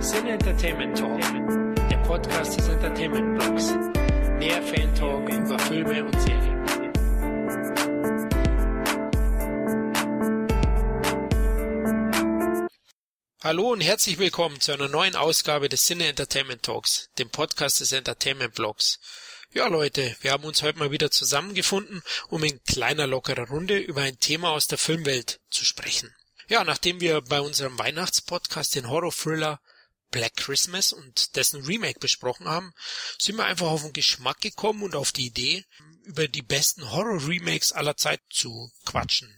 Sin Entertainment Talk, der Podcast des Entertainment Blogs. Mehr Fan Talk über Filme und Serien. Hallo und herzlich willkommen zu einer neuen Ausgabe des Cine Entertainment Talks, dem Podcast des Entertainment Blogs. Ja Leute, wir haben uns heute mal wieder zusammengefunden, um in kleiner lockerer Runde über ein Thema aus der Filmwelt zu sprechen. Ja, nachdem wir bei unserem Weihnachtspodcast den Horror-Thriller Black Christmas und dessen Remake besprochen haben, sind wir einfach auf den Geschmack gekommen und auf die Idee, über die besten Horror-Remakes aller Zeit zu quatschen.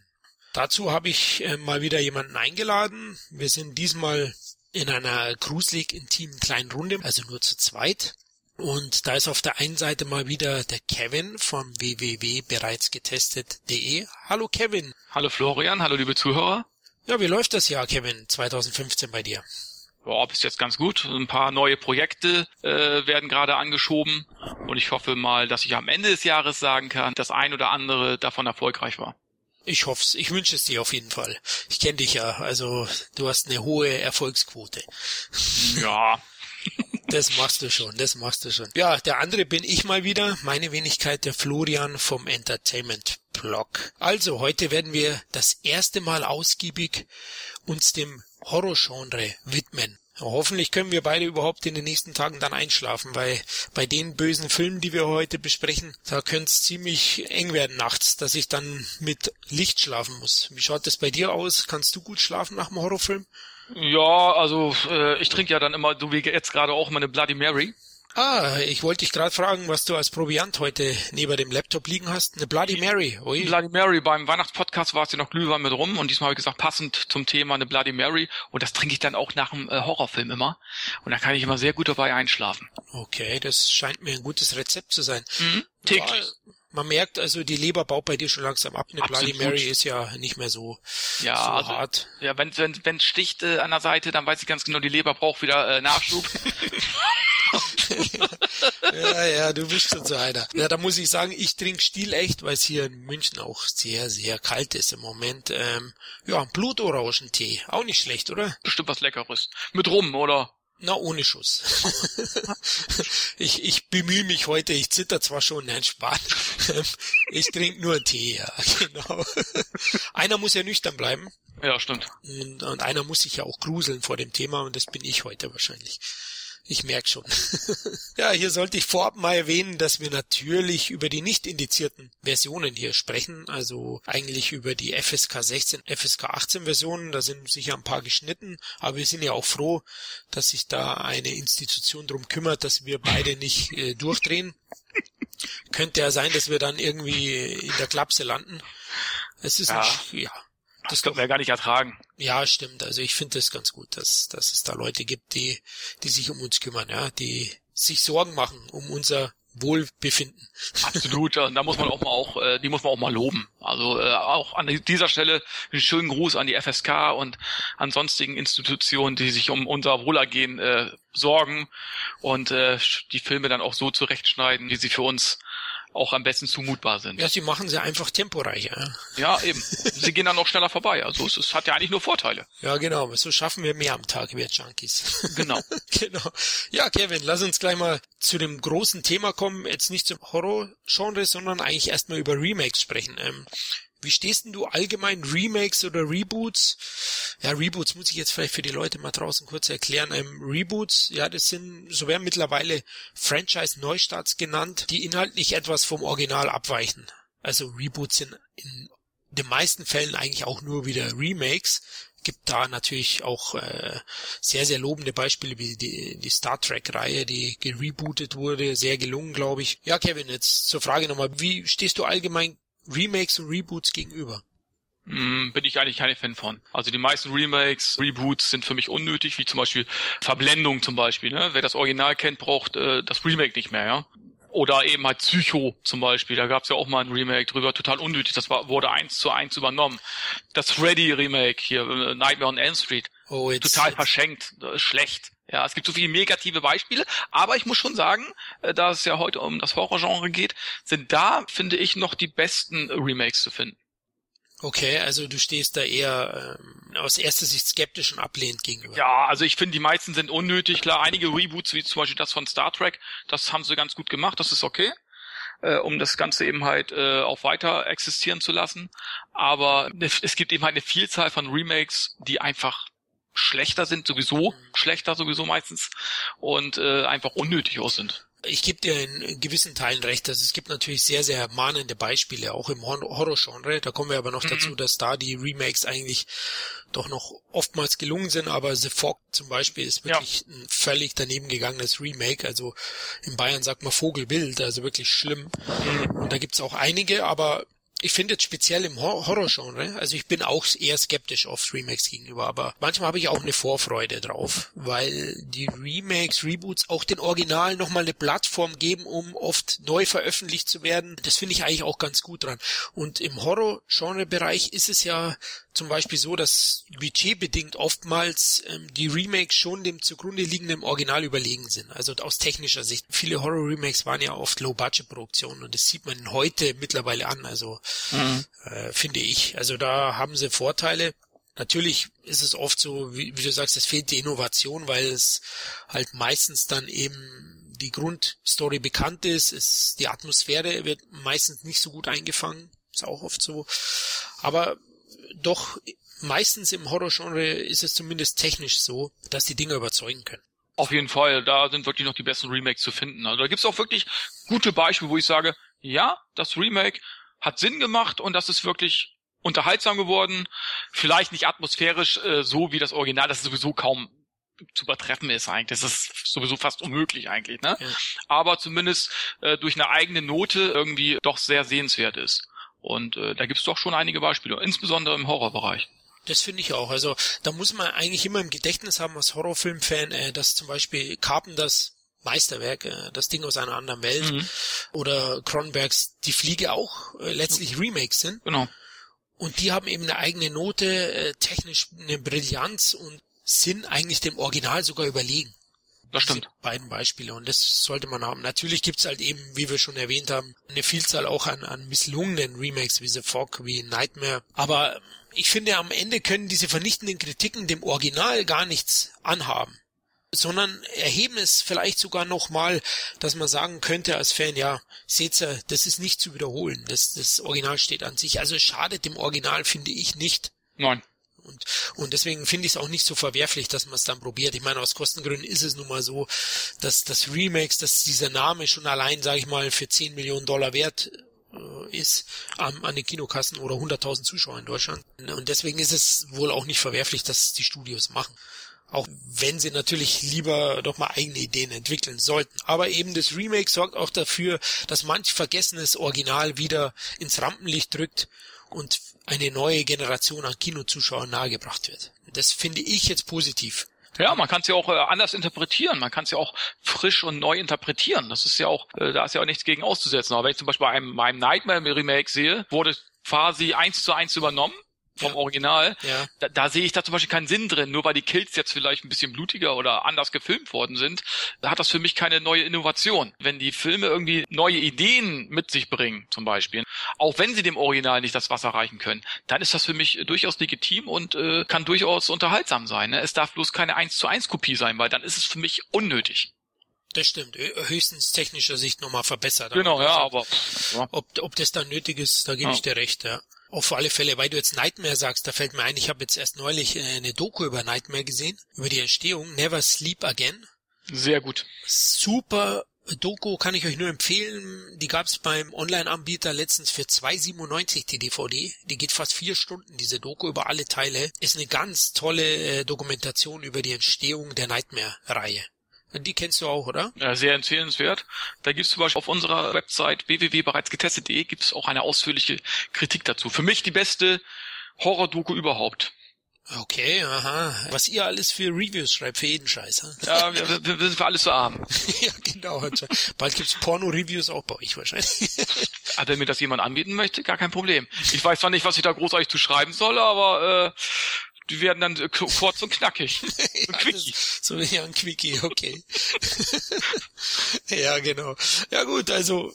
Dazu habe ich äh, mal wieder jemanden eingeladen. Wir sind diesmal in einer gruselig intimen kleinen Runde, also nur zu zweit. Und da ist auf der einen Seite mal wieder der Kevin vom www.bereitsgetestet.de. Hallo Kevin. Hallo Florian, hallo liebe Zuhörer. Ja, wie läuft das Jahr, Kevin, 2015 bei dir? Ja, bis jetzt ganz gut. Ein paar neue Projekte äh, werden gerade angeschoben und ich hoffe mal, dass ich am Ende des Jahres sagen kann, dass ein oder andere davon erfolgreich war. Ich hoff's. Ich wünsche es dir auf jeden Fall. Ich kenne dich ja. Also du hast eine hohe Erfolgsquote. Ja. Das machst du schon, das machst du schon. Ja, der andere bin ich mal wieder, meine Wenigkeit, der Florian vom Entertainment Blog. Also, heute werden wir das erste Mal ausgiebig uns dem Horrorgenre widmen. Hoffentlich können wir beide überhaupt in den nächsten Tagen dann einschlafen, weil bei den bösen Filmen, die wir heute besprechen, da könnte es ziemlich eng werden nachts, dass ich dann mit Licht schlafen muss. Wie schaut das bei dir aus? Kannst du gut schlafen nach dem Horrorfilm? Ja, also äh, ich trinke ja dann immer, so wie jetzt gerade auch meine Bloody Mary. Ah, ich wollte dich gerade fragen, was du als Proviant heute neben dem Laptop liegen hast. Eine Bloody Mary. Ui. Bloody Mary. Beim Weihnachtspodcast war es ja noch Glühwein mit rum und diesmal habe ich gesagt, passend zum Thema eine Bloody Mary. Und das trinke ich dann auch nach einem äh, Horrorfilm immer. Und da kann ich immer sehr gut dabei einschlafen. Okay, das scheint mir ein gutes Rezept zu sein. Mhm, täglich. Ja, man merkt also, die Leber baut bei dir schon langsam ab. Eine. Bloody Mary ist ja nicht mehr so, Ja, so also, hart. ja, wenn wenn wenn sticht äh, an der Seite, dann weiß ich ganz genau, die Leber braucht wieder äh, Nachschub. Ja, ja, du bist schon so einer. Ja, da muss ich sagen, ich trinke stilecht, weil es hier in München auch sehr, sehr kalt ist im Moment. Ähm, ja, Blutorangentee. Auch nicht schlecht, oder? Bestimmt was Leckeres. Mit rum, oder? Na, ohne Schuss. ich, ich bemühe mich heute, ich zitter zwar schon, nein, Spaß. Ich trinke nur Tee, ja, genau. Einer muss ja nüchtern bleiben. Ja, stimmt. Und, und einer muss sich ja auch gruseln vor dem Thema und das bin ich heute wahrscheinlich. Ich merk schon. ja, hier sollte ich vorab mal erwähnen, dass wir natürlich über die nicht indizierten Versionen hier sprechen, also eigentlich über die FSK 16, FSK 18 Versionen, da sind sicher ein paar geschnitten, aber wir sind ja auch froh, dass sich da eine Institution drum kümmert, dass wir beide nicht äh, durchdrehen. Könnte ja sein, dass wir dann irgendwie in der Klapse landen. Es ist Ja. ein, ja, Das können wir ja gar nicht ertragen. ja, stimmt. Also ich finde es ganz gut, dass, dass es da Leute gibt, die, die sich um uns kümmern, ja, die sich Sorgen machen um unser Wohlbefinden. Absolut, und da muss man auch mal auch, äh, die muss man auch mal loben. Also äh, auch an dieser Stelle einen schönen Gruß an die FSK und an sonstigen Institutionen, die sich um unser Wohlergehen äh, sorgen und äh, die Filme dann auch so zurechtschneiden, wie sie für uns auch am besten zumutbar sind. Ja, sie machen sie einfach temporeicher. Ja, eben. Sie gehen dann noch schneller vorbei. Also es, es hat ja eigentlich nur Vorteile. ja genau. So schaffen wir mehr am Tag, wir Junkies. Genau. genau. Ja, Kevin, lass uns gleich mal zu dem großen Thema kommen. Jetzt nicht zum Horror-Genre, sondern eigentlich erstmal über Remakes sprechen. Ähm, wie stehst denn du allgemein Remakes oder Reboots? Ja, Reboots muss ich jetzt vielleicht für die Leute mal draußen kurz erklären. Ähm, Reboots, ja, das sind, so werden mittlerweile Franchise-Neustarts genannt, die inhaltlich etwas vom Original abweichen. Also Reboots sind in den meisten Fällen eigentlich auch nur wieder Remakes. Gibt da natürlich auch äh, sehr, sehr lobende Beispiele wie die, die Star Trek-Reihe, die gerebootet wurde, sehr gelungen, glaube ich. Ja, Kevin, jetzt zur Frage nochmal, wie stehst du allgemein Remakes und Reboots gegenüber? Mm, bin ich eigentlich kein Fan von. Also die meisten Remakes, Reboots sind für mich unnötig, wie zum Beispiel Verblendung zum Beispiel. Ne? Wer das Original kennt, braucht äh, das Remake nicht mehr, ja. Oder eben halt Psycho zum Beispiel. Da gab es ja auch mal ein Remake drüber, total unnötig. Das war, wurde eins zu eins übernommen. Das Freddy-Remake hier, äh, Nightmare on Elm Street, Oh, jetzt, total jetzt, verschenkt, äh, schlecht. Ja, es gibt so viele negative Beispiele, aber ich muss schon sagen, äh, da es ja heute um das Horrorgenre geht, sind da, finde ich, noch die besten Remakes zu finden. Okay, also du stehst da eher ähm, aus erster Sicht skeptisch und ablehnend gegenüber. Ja, also ich finde, die meisten sind unnötig. Klar, einige Reboots, wie zum Beispiel das von Star Trek, das haben sie ganz gut gemacht, das ist okay, äh, um das Ganze eben halt äh, auch weiter existieren zu lassen. Aber es gibt eben halt eine Vielzahl von Remakes, die einfach schlechter sind, sowieso, mhm. schlechter sowieso meistens und äh, einfach unnötig aus sind. Ich gebe dir in gewissen Teilen recht, dass es gibt natürlich sehr, sehr mahnende Beispiele, auch im Horror-Genre. Da kommen wir aber noch mhm. dazu, dass da die Remakes eigentlich doch noch oftmals gelungen sind, aber The Fog zum Beispiel ist wirklich ja. ein völlig daneben gegangenes Remake. Also in Bayern sagt man Vogelwild, also wirklich schlimm. Mhm. Und da gibt's auch einige, aber ich finde jetzt speziell im Horror-Genre, also ich bin auch eher skeptisch auf Remakes gegenüber, aber manchmal habe ich auch eine Vorfreude drauf, weil die Remakes, Reboots auch den Originalen nochmal eine Plattform geben, um oft neu veröffentlicht zu werden. Das finde ich eigentlich auch ganz gut dran. Und im Horror-Genre-Bereich ist es ja zum Beispiel so, dass budgetbedingt oftmals ähm, die Remakes schon dem zugrunde liegenden Original überlegen sind. Also aus technischer Sicht. Viele Horror-Remakes waren ja oft Low-Budget-Produktionen und das sieht man heute mittlerweile an. Also mhm. äh, finde ich. Also da haben sie Vorteile. Natürlich ist es oft so, wie, wie du sagst, es fehlt die Innovation, weil es halt meistens dann eben die Grundstory bekannt ist, ist die Atmosphäre wird meistens nicht so gut eingefangen, ist auch oft so. Aber doch meistens im Horrorgenre ist es zumindest technisch so, dass die Dinger überzeugen können. Auf jeden Fall, da sind wirklich noch die besten Remakes zu finden. Also da gibt's auch wirklich gute Beispiele, wo ich sage, ja, das Remake hat Sinn gemacht und das ist wirklich unterhaltsam geworden. Vielleicht nicht atmosphärisch äh, so wie das Original, das ist sowieso kaum zu übertreffen ist eigentlich. Das ist sowieso fast unmöglich eigentlich, ne? Ja. Aber zumindest äh, durch eine eigene Note irgendwie doch sehr sehenswert ist. Und äh, da gibt's doch schon einige Beispiele, insbesondere im Horrorbereich. Das finde ich auch. Also da muss man eigentlich immer im Gedächtnis haben als Horrorfilmfan, äh, dass zum Beispiel Carpenters Meisterwerk, äh, das Ding aus einer anderen Welt mhm. oder Cronenbergs Die Fliege auch äh, letztlich Remakes sind. Genau. Und die haben eben eine eigene Note, äh, technisch eine Brillanz und sind eigentlich dem Original sogar überlegen. Das stimmt. Beiden Beispiele und das sollte man haben. Natürlich gibt's halt eben, wie wir schon erwähnt haben, eine Vielzahl auch an, an misslungenen Remakes wie The Fog, wie Nightmare. Aber ich finde, am Ende können diese vernichtenden Kritiken dem Original gar nichts anhaben sondern erheben es vielleicht sogar nochmal, dass man sagen könnte als Fan, ja, seht ihr, das ist nicht zu wiederholen, das, das Original steht an sich. Also schadet dem Original, finde ich, nicht. Nein. Und, und deswegen finde ich es auch nicht so verwerflich, dass man es dann probiert. Ich meine, aus Kostengründen ist es nun mal so, dass das Remakes, dass dieser Name schon allein, sage ich mal, für 10 Millionen Dollar wert äh, ist an, an den Kinokassen oder 100.000 Zuschauer in Deutschland. Und deswegen ist es wohl auch nicht verwerflich, dass die Studios machen. Auch wenn sie natürlich lieber doch mal eigene Ideen entwickeln sollten. Aber eben das Remake sorgt auch dafür, dass manch vergessenes Original wieder ins Rampenlicht drückt und eine neue Generation an Kinozuschauern nahegebracht wird. Das finde ich jetzt positiv. Ja, man kann es ja auch äh, anders interpretieren. Man kann es ja auch frisch und neu interpretieren. Das ist ja auch, äh, da ist ja auch nichts gegen auszusetzen. Aber wenn ich zum Beispiel bei einem, meinem Nightmare Remake sehe, wurde quasi eins zu eins übernommen vom ja. Original, ja. da, da sehe ich da zum Beispiel keinen Sinn drin. Nur weil die Kills jetzt vielleicht ein bisschen blutiger oder anders gefilmt worden sind, da hat das für mich keine neue Innovation. Wenn die Filme irgendwie neue Ideen mit sich bringen, zum Beispiel, auch wenn sie dem Original nicht das Wasser reichen können, dann ist das für mich durchaus legitim und äh, kann durchaus unterhaltsam sein. Ne? Es darf bloß keine 1 zu 1 Kopie sein, weil dann ist es für mich unnötig. Das stimmt. Höchstens technischer Sicht nochmal verbessert. Genau, ja, aber. Ja. Ob, ob das dann nötig ist, da gebe ja. ich dir recht, ja. Auf alle Fälle, weil du jetzt Nightmare sagst, da fällt mir ein, ich habe jetzt erst neulich äh, eine Doku über Nightmare gesehen, über die Entstehung, Never Sleep Again. Sehr gut. Super Doku kann ich euch nur empfehlen. Die gab es beim Online-Anbieter letztens für 2,97 die DVD. Die geht fast vier Stunden, diese Doku über alle Teile. Ist eine ganz tolle äh, Dokumentation über die Entstehung der Nightmare-Reihe. Die kennst du auch, oder? Ja, sehr empfehlenswert. Da gibt's zum Beispiel auf unserer Website www.bereitsgetestet.de gibt's auch eine ausführliche Kritik dazu. Für mich die beste Horror-Doku überhaupt. Okay, aha. Was ihr alles für Reviews schreibt, für jeden Scheiß. Hm? Ja, wir, wir, wir sind für alles zu arm. ja, genau. Bald gibt's Porno-Reviews auch bei euch wahrscheinlich. ah, wenn mir das jemand anbieten möchte, gar kein Problem. Ich weiß zwar nicht, was ich da großartig zu schreiben soll, aber äh, die werden dann kurz und knackig. Ein Quickie. so ja, ein Quickie, okay. ja, genau. Ja gut, also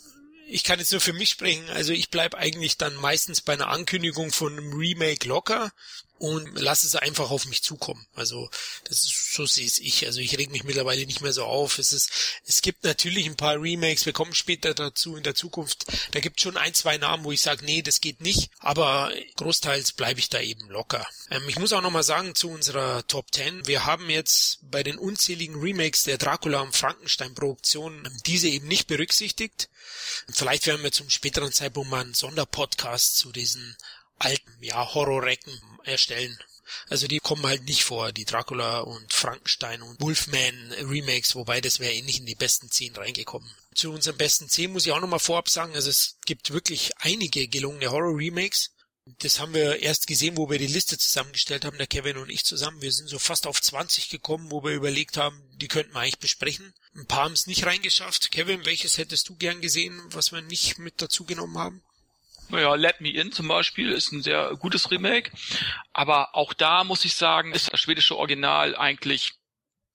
ich kann jetzt nur für mich sprechen. Also ich bleib eigentlich dann meistens bei einer Ankündigung von einem Remake locker und lasse es einfach auf mich zukommen. Also das ist, so sehe ich. Also ich reg mich mittlerweile nicht mehr so auf. Es ist, es gibt natürlich ein paar Remakes, wir kommen später dazu in der Zukunft. Da gibt schon ein, zwei Namen, wo ich sage, nee, das geht nicht. Aber großteils bleibe ich da eben locker. Ähm, ich muss auch nochmal sagen zu unserer Top 10. Wir haben jetzt bei den unzähligen Remakes der Dracula und Frankenstein Produktion diese eben nicht berücksichtigt. Vielleicht werden wir zum späteren Zeitpunkt mal einen Sonderpodcast zu diesen alten, ja, Horrorrecken erstellen. Also die kommen halt nicht vor, die Dracula und Frankenstein und Wolfman Remakes, wobei das wäre eh nicht in die besten zehn reingekommen. Zu unseren besten zehn muss ich auch nochmal vorab sagen, also es gibt wirklich einige gelungene Horror Remakes. Das haben wir erst gesehen, wo wir die Liste zusammengestellt haben, der Kevin und ich zusammen. Wir sind so fast auf 20 gekommen, wo wir überlegt haben, die könnten wir eigentlich besprechen. Ein paar haben es nicht reingeschafft. Kevin, welches hättest du gern gesehen, was wir nicht mit dazu genommen haben? Naja, Let Me In zum Beispiel ist ein sehr gutes Remake. Aber auch da muss ich sagen, ist das schwedische Original eigentlich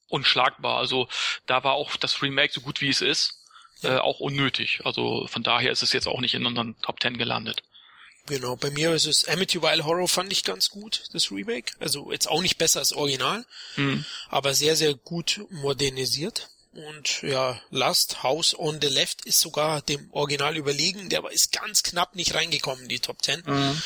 unschlagbar. Also da war auch das Remake so gut wie es ist, äh, auch unnötig. Also von daher ist es jetzt auch nicht in unseren Top Ten gelandet. Genau, bei mir ist es Amityville Horror fand ich ganz gut, das Remake. Also jetzt auch nicht besser als Original, hm. aber sehr, sehr gut modernisiert. Und ja, Last House on the Left ist sogar dem Original überlegen. Der ist ganz knapp nicht reingekommen in die Top 10. Mhm.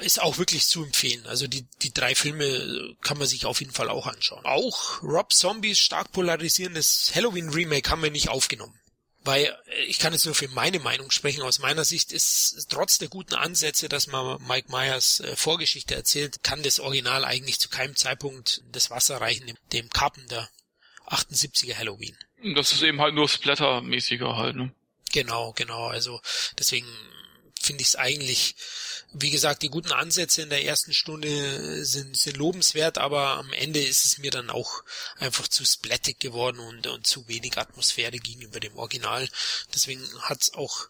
Ist auch wirklich zu empfehlen. Also die, die drei Filme kann man sich auf jeden Fall auch anschauen. Auch Rob Zombies stark polarisierendes Halloween Remake haben wir nicht aufgenommen. Weil äh, ich kann jetzt nur für meine Meinung sprechen. Aus meiner Sicht ist trotz der guten Ansätze, dass man Mike Myers äh, Vorgeschichte erzählt, kann das Original eigentlich zu keinem Zeitpunkt das Wasser reichen, dem Carpenter 78er Halloween. Das ist eben halt nur Splatter-mäßiger halt, ne? Genau, genau. Also deswegen finde ich es eigentlich, wie gesagt, die guten Ansätze in der ersten Stunde sind, sind lobenswert, aber am Ende ist es mir dann auch einfach zu splattig geworden und, und zu wenig Atmosphäre gegenüber dem Original. Deswegen hat es auch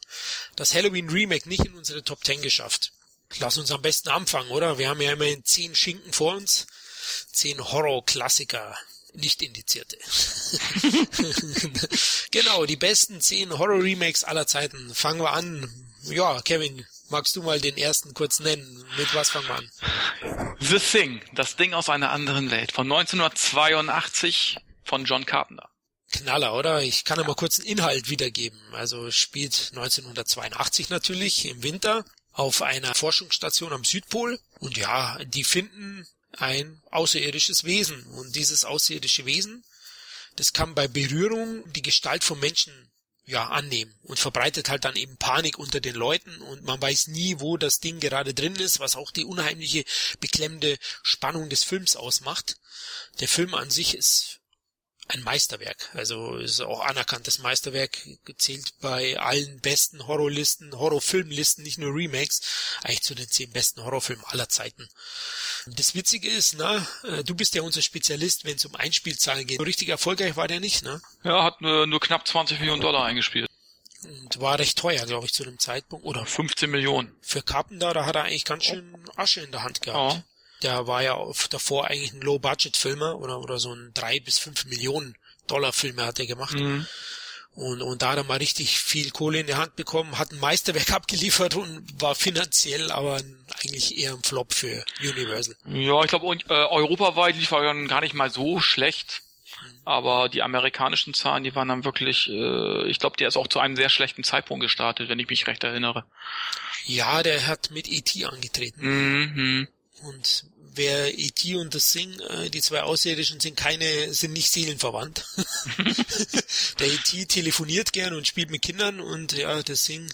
das Halloween Remake nicht in unsere Top 10 geschafft. Lass uns am besten anfangen, oder? Wir haben ja immerhin zehn Schinken vor uns. Zehn Horror-Klassiker nicht indizierte. genau, die besten zehn Horror-Remakes aller Zeiten. Fangen wir an. Ja, Kevin, magst du mal den ersten kurz nennen? Mit was fangen wir an? The Thing, das Ding aus einer anderen Welt, von 1982 von John Carpenter. Knaller, oder? Ich kann ja mal kurz einen Inhalt wiedergeben. Also spielt 1982 natürlich im Winter auf einer Forschungsstation am Südpol. Und ja, die finden ein außerirdisches Wesen. Und dieses außerirdische Wesen, das kann bei Berührung die Gestalt vom Menschen ja annehmen und verbreitet halt dann eben Panik unter den Leuten und man weiß nie, wo das Ding gerade drin ist, was auch die unheimliche beklemmende Spannung des Films ausmacht. Der Film an sich ist ein Meisterwerk. Also ist auch anerkanntes Meisterwerk, gezählt bei allen besten Horrorlisten, Horrorfilmlisten, nicht nur Remakes, eigentlich zu den zehn besten Horrorfilmen aller Zeiten. Das Witzige ist, na, äh, du bist ja unser Spezialist, wenn es um Einspielzahlen geht. So richtig erfolgreich war der nicht, ne? Ja, hat nur, nur knapp 20 Millionen Dollar eingespielt. Und war recht teuer, glaube ich, zu dem Zeitpunkt. Oder 15 Millionen. Für Carpenter, da hat er eigentlich ganz schön Asche in der Hand gehabt. Ja. Der war ja davor eigentlich ein Low-Budget-Filmer oder, oder so ein drei bis fünf Millionen Dollar Filme hat er gemacht. Mhm. Und, und da hat er mal richtig viel Kohle in die Hand bekommen, hat ein Meisterwerk abgeliefert und war finanziell aber eigentlich eher ein Flop für Universal. Ja, ich glaube, äh, europaweit lief er dann gar nicht mal so schlecht. Aber die amerikanischen Zahlen, die waren dann wirklich, äh, ich glaube, der ist auch zu einem sehr schlechten Zeitpunkt gestartet, wenn ich mich recht erinnere. Ja, der hat mit E.T. angetreten. Mhm. Und wer E.T. und das Sing, äh, die zwei Außerirdischen sind keine, sind nicht seelenverwandt. der E.T. telefoniert gern und spielt mit Kindern und ja, das Sing,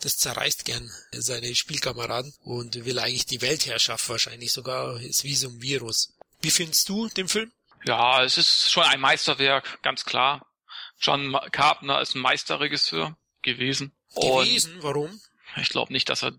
das zerreißt gern seine Spielkameraden und will eigentlich die Weltherrschaft wahrscheinlich sogar, ist wie so ein Virus. Wie findest du den Film? Ja, es ist schon ein Meisterwerk, ganz klar. John Carpenter ist ein Meisterregisseur gewesen. Gewesen? Warum? Ich glaube nicht, dass er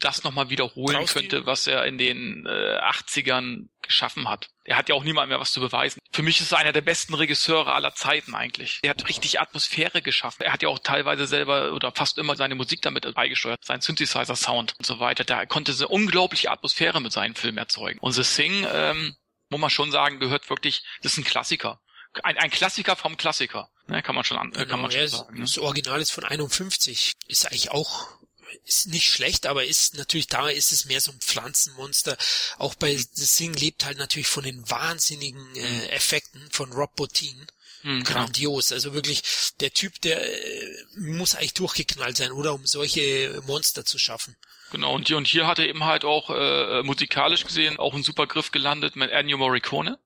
das nochmal wiederholen Brauchst könnte, was er in den äh, 80ern geschaffen hat. Er hat ja auch niemand mehr was zu beweisen. Für mich ist er einer der besten Regisseure aller Zeiten eigentlich. Er hat richtig Atmosphäre geschaffen. Er hat ja auch teilweise selber oder fast immer seine Musik damit beigesteuert, sein Synthesizer-Sound und so weiter. Da konnte eine unglaubliche Atmosphäre mit seinen Filmen erzeugen. Und The Sing, ähm, muss man schon sagen, gehört wirklich, das ist ein Klassiker. Ein, ein Klassiker vom Klassiker. Ne, kann man schon, an, genau, kann man schon sagen. Ne? Das Original ist von 51. Ist eigentlich auch ist nicht schlecht, aber ist natürlich da ist es mehr so ein Pflanzenmonster. Auch bei The Thing lebt halt natürlich von den wahnsinnigen äh, Effekten von Rob Bottin. Mhm. Grandios. Also wirklich, der Typ, der äh, muss eigentlich durchgeknallt sein, oder um solche Monster zu schaffen. Genau, und hier, und hier hat er eben halt auch äh, musikalisch gesehen auch einen super Griff gelandet mit Ennio Morricone.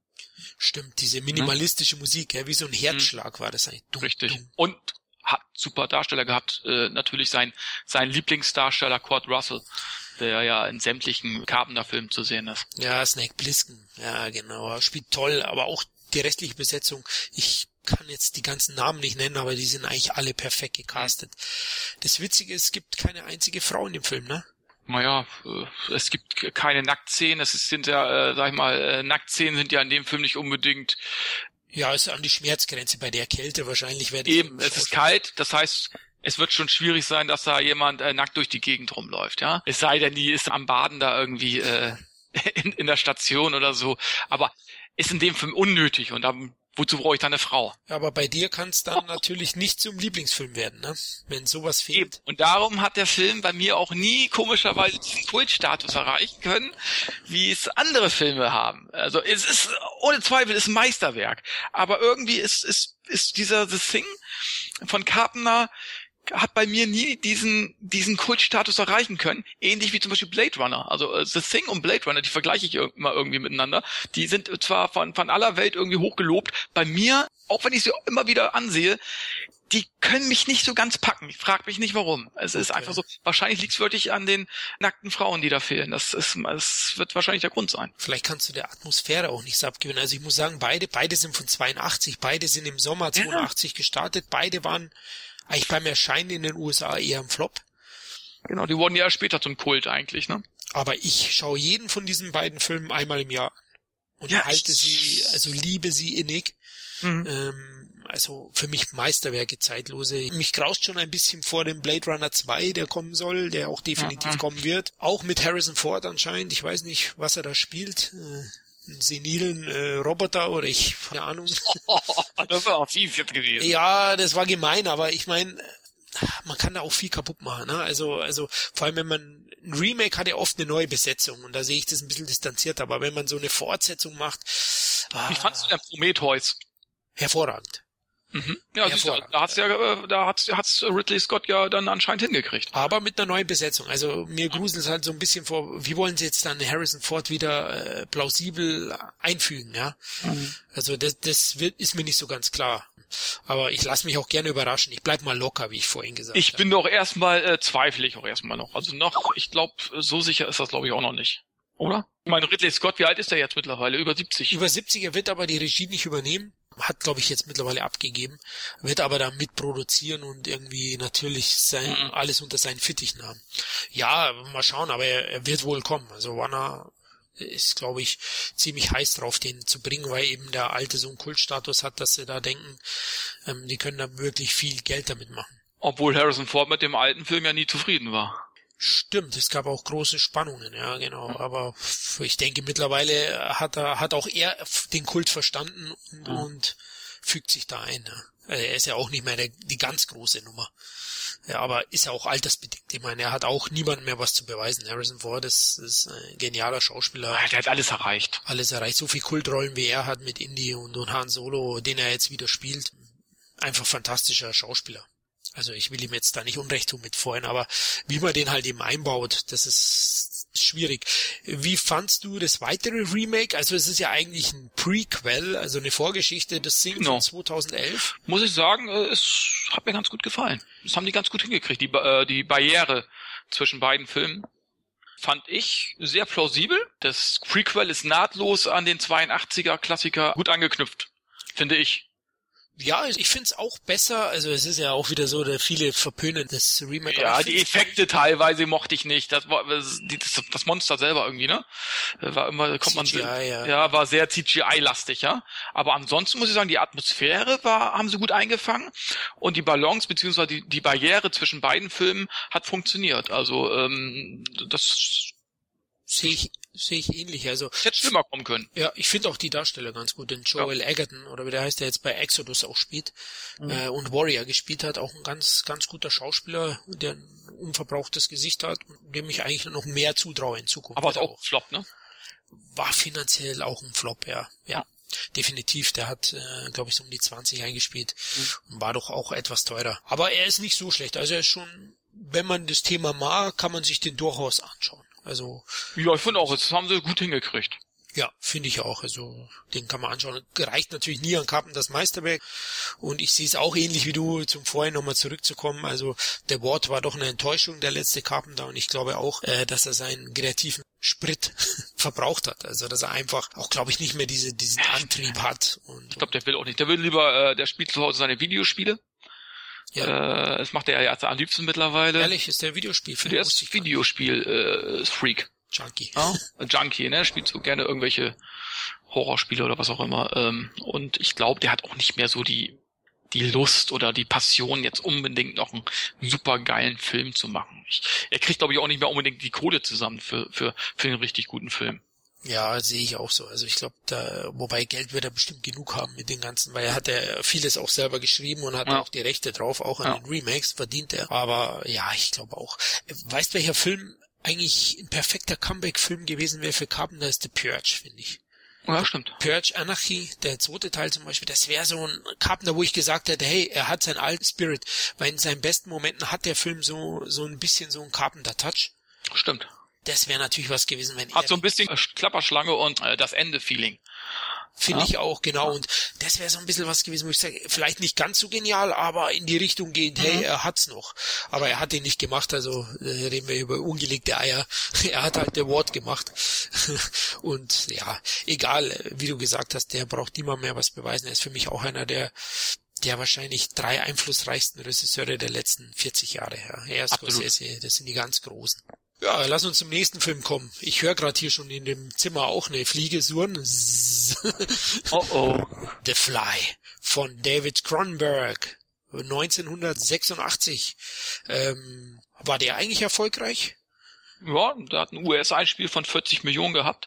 Stimmt, diese minimalistische Musik, ja, wie so ein Herzschlag war das eigentlich. Dum, Richtig. dum. Und hat super Darsteller gehabt, äh, natürlich sein, sein Lieblingsdarsteller Kurt Russell, der ja in sämtlichen Carpenter-Filmen zu sehen ist. Ja, Snake Plissken, ja genau, spielt toll, aber auch die restliche Besetzung, ich kann jetzt die ganzen Namen nicht nennen, aber die sind eigentlich alle perfekt gecastet. Das Witzige ist, es gibt keine einzige Frau in dem Film, ne? Naja, äh, es gibt keine Nacktszenen, es sind ja, äh, sag ich mal, äh, Nacktszenen sind ja in dem Film nicht unbedingt Ja, ist an die Schmerzgrenze bei der Kälte wahrscheinlich das Eben, es ist kalt, das heißt, es wird schon schwierig sein, dass da jemand äh, nackt durch die Gegend rumläuft, ja. Es sei denn, die ist am Baden da irgendwie äh, in, in der Station oder so. Aber ist in dem Film unnötig und dann, wozu brauche ich da eine Frau? Aber bei dir kann es dann natürlich nicht zum Lieblingsfilm werden, ne? Wenn sowas Eben. fehlt. Und darum hat der Film bei mir auch nie komischerweise diesen Kultstatus erreichen können, wie es andere Filme haben. Also es ist ohne Zweifel ist ein Meisterwerk, aber irgendwie ist ist ist dieser The Thing von Carpenter hat bei mir nie diesen diesen Kultstatus erreichen können, ähnlich wie zum Beispiel Blade Runner. Also äh, The Thing und Blade Runner, die vergleiche ich immer irgendwie miteinander. Die sind zwar von von aller Welt irgendwie hochgelobt, bei mir, auch wenn ich sie immer wieder ansehe, die können mich nicht so ganz packen. Ich frage mich nicht warum. Es ist Okay. einfach so. Wahrscheinlich liegt es wirklich an den nackten Frauen, die da fehlen. Das ist, das wird wahrscheinlich der Grund sein. Vielleicht kannst du der Atmosphäre auch nichts abgewinnen. Also ich muss sagen, beide, beide sind von 82, beide sind im Sommer 82 gestartet, beide waren eigentlich beim Erscheinen in den USA eher im Flop. Genau, die wurden ja später zum Kult eigentlich, ne? Aber ich schaue jeden von diesen beiden Filmen einmal im Jahr und Ja, halte sie, also liebe sie innig. Mhm. Ähm, also für mich Meisterwerke, zeitlose. Mich graust schon ein bisschen vor dem Blade Runner 2, der kommen soll, der auch definitiv Mhm. kommen wird. Auch mit Harrison Ford anscheinend. Ich weiß nicht, was er da spielt. Äh, senilen äh, Roboter oder ich, keine Ahnung. das war auch jetzt gewesen. Ja, das war gemein, aber ich meine, man kann da auch viel kaputt machen. Ne? Also, also vor allem wenn man ein Remake hat ja oft eine neue Besetzung und da sehe ich das ein bisschen distanziert, aber wenn man so eine Fortsetzung macht, ah, Wie fandst du denn Prometheus? hervorragend. Mhm. Ja, siehst du, da hat's ja, äh, da hat's, hat's Ridley Scott ja dann anscheinend hingekriegt. Aber mit einer neuen Besetzung. Also mir gruselt es halt so ein bisschen vor, wie wollen sie jetzt dann Harrison Ford wieder äh, plausibel einfügen, ja? Also das, das wird, ist mir nicht so ganz klar. Aber ich lasse mich auch gerne überraschen. Ich bleib mal locker, wie ich vorhin gesagt Ich habe. bin doch erstmal, äh, zweifle ich auch erstmal noch. Also noch, ich glaube, so sicher ist das glaube ich auch noch nicht. Oder? Ich meine, Ridley Scott, wie alt ist er jetzt mittlerweile? Über 70. Über 70er wird aber die Regie nicht übernehmen. Hat, glaube ich, jetzt mittlerweile abgegeben. Wird aber da mitproduzieren und irgendwie natürlich sein, Mhm. alles unter seinen Fittichen haben. Ja, mal schauen, aber er, er wird wohl kommen. Also Warner ist, glaube ich, ziemlich heiß drauf, den zu bringen, weil eben der alte so einen Kultstatus hat, dass sie da denken, ähm, die können da wirklich viel Geld damit machen. Obwohl Harrison Ford mit dem alten Film ja nie zufrieden war. Stimmt, es gab auch große Spannungen, ja, genau. Aber ich denke, mittlerweile hat er, hat auch er den Kult verstanden und, Ja. und fügt sich da ein. Ja. Also Er ist ja auch nicht mehr der, die ganz große Nummer. Ja, aber ist ja auch altersbedingt. Ich meine, er hat auch niemandem mehr was zu beweisen. Harrison Ford ist, ist ein genialer Schauspieler. Der hat alles erreicht. Alles erreicht. So viel Kultrollen wie er hat mit Indy und, und Han Solo, den er jetzt wieder spielt. Einfach fantastischer Schauspieler. Also ich will ihm jetzt da nicht Unrecht tun mit vorhin, aber wie man den halt eben einbaut, das ist schwierig. Wie fandst du das weitere Remake? Also es ist ja eigentlich ein Prequel, also eine Vorgeschichte des Sing Genau. von 2011. Muss ich sagen, äh, es hat mir ganz gut gefallen. Das haben die ganz gut hingekriegt. Die, äh, die Barriere zwischen beiden Filmen fand ich sehr plausibel. Das Prequel ist nahtlos an den 82er Klassiker gut angeknüpft, finde ich. Ja, ich find's auch besser. Also es ist ja auch wieder so, der viele verpönen das Remake. Ja, die Effekte teilweise mochte ich nicht. Das war das, das, Monster selber irgendwie, ne? War immer, kommt man CGI, ja. ja, war sehr CGI-lastig, ja. Aber ansonsten muss ich sagen, die Atmosphäre war, haben sie gut eingefangen und die Balance beziehungsweise die, die Barriere zwischen beiden Filmen hat funktioniert. Also ähm, das sehe ich sehe ich ähnlich. Also hätte schlimmer kommen können. Ja, ich finde auch die Darsteller ganz gut. Den Joel ja. Egerton oder wie der heißt, der jetzt bei Exodus auch spielt mhm. äh, und Warrior gespielt hat, auch ein ganz ganz guter Schauspieler, der ein unverbrauchtes Gesicht hat, dem ich eigentlich noch mehr zutraue in Zukunft. Aber ist auch, auch Flop, ne? War finanziell auch ein Flop, ja. Ja. Definitiv, der hat, äh, glaube ich, so um die 20 eingespielt mhm. und war doch auch etwas teurer. Aber er ist nicht so schlecht. Also er ist schon, wenn man das Thema mag, kann man sich den durchaus anschauen. Also. Ja, ich finde auch, das haben sie gut hingekriegt. Ja, finde ich auch. Also den kann man anschauen. Reicht natürlich nie an Karpen das Meisterwerk. Und ich sehe es auch ähnlich wie du, zum vorhin nochmal zurückzukommen. Also der Wort war doch eine Enttäuschung, der letzte Karpen da. Und ich glaube auch, äh, dass er seinen kreativen Sprit verbraucht hat. Also dass er einfach auch, glaube ich, nicht mehr diese, diesen Antrieb hat. Und, ich glaube, der will auch nicht. Der will lieber, äh, der spielt zu Hause seine Videospiele. Ja. Äh, das macht er ja am liebsten mittlerweile. Ehrlich, ist der Videospiel. Der ist Videospiel-Freak. Junkie. Ja, Junkie, ne? Spielt so gerne irgendwelche Horrorspiele oder was auch immer. Ähm, und ich glaube, der hat auch nicht mehr so die die Lust oder die Passion, jetzt unbedingt noch einen super geilen Film zu machen. Ich, er kriegt, glaube ich, auch nicht mehr unbedingt die Kohle zusammen für, für, für einen richtig guten Film. Ja, sehe ich auch so. Also ich glaube, da, wobei Geld wird er bestimmt genug haben mit den ganzen, weil er hat ja vieles auch selber geschrieben und hat ja. auch die Rechte drauf, auch an ja. den Remakes verdient er. Aber ja, ich glaube auch. Weißt welcher Film eigentlich ein perfekter Comeback-Film gewesen wäre für Carpenter ist The Purge, finde ich. Ja, stimmt. Purge Anarchy, der zweite Teil zum Beispiel, das wäre so ein Carpenter, wo ich gesagt hätte, hey, er hat seinen alten Spirit, weil in seinen besten Momenten hat der Film so, so ein bisschen so ein Carpenter-Touch. Stimmt. Das wäre natürlich was gewesen, wenn Hat so ein bisschen Klapperschlange und äh, das Ende Feeling. Finde ja. ich auch, genau. Und das wäre so ein bisschen was gewesen, wo ich sage, vielleicht nicht ganz so genial, aber in die Richtung gehend, hey, mhm. er hat's noch. Aber er hat ihn nicht gemacht, also äh, reden wir über ungelegte Eier. er hat halt der Wort gemacht. und ja, egal, wie du gesagt hast, der braucht niemand mehr was beweisen. Er ist für mich auch einer der der wahrscheinlich drei einflussreichsten Regisseure der letzten 40 Jahre. Ja. Er ist Scorsese, das sind die ganz Großen. Ja, lass uns zum nächsten Film kommen. Ich höre gerade hier schon in dem Zimmer auch eine Fliege surren. oh oh. The Fly von David Cronenberg 1986. Ähm, war der eigentlich erfolgreich? Ja, der hat ein US-Einspiel von 40 Millionen gehabt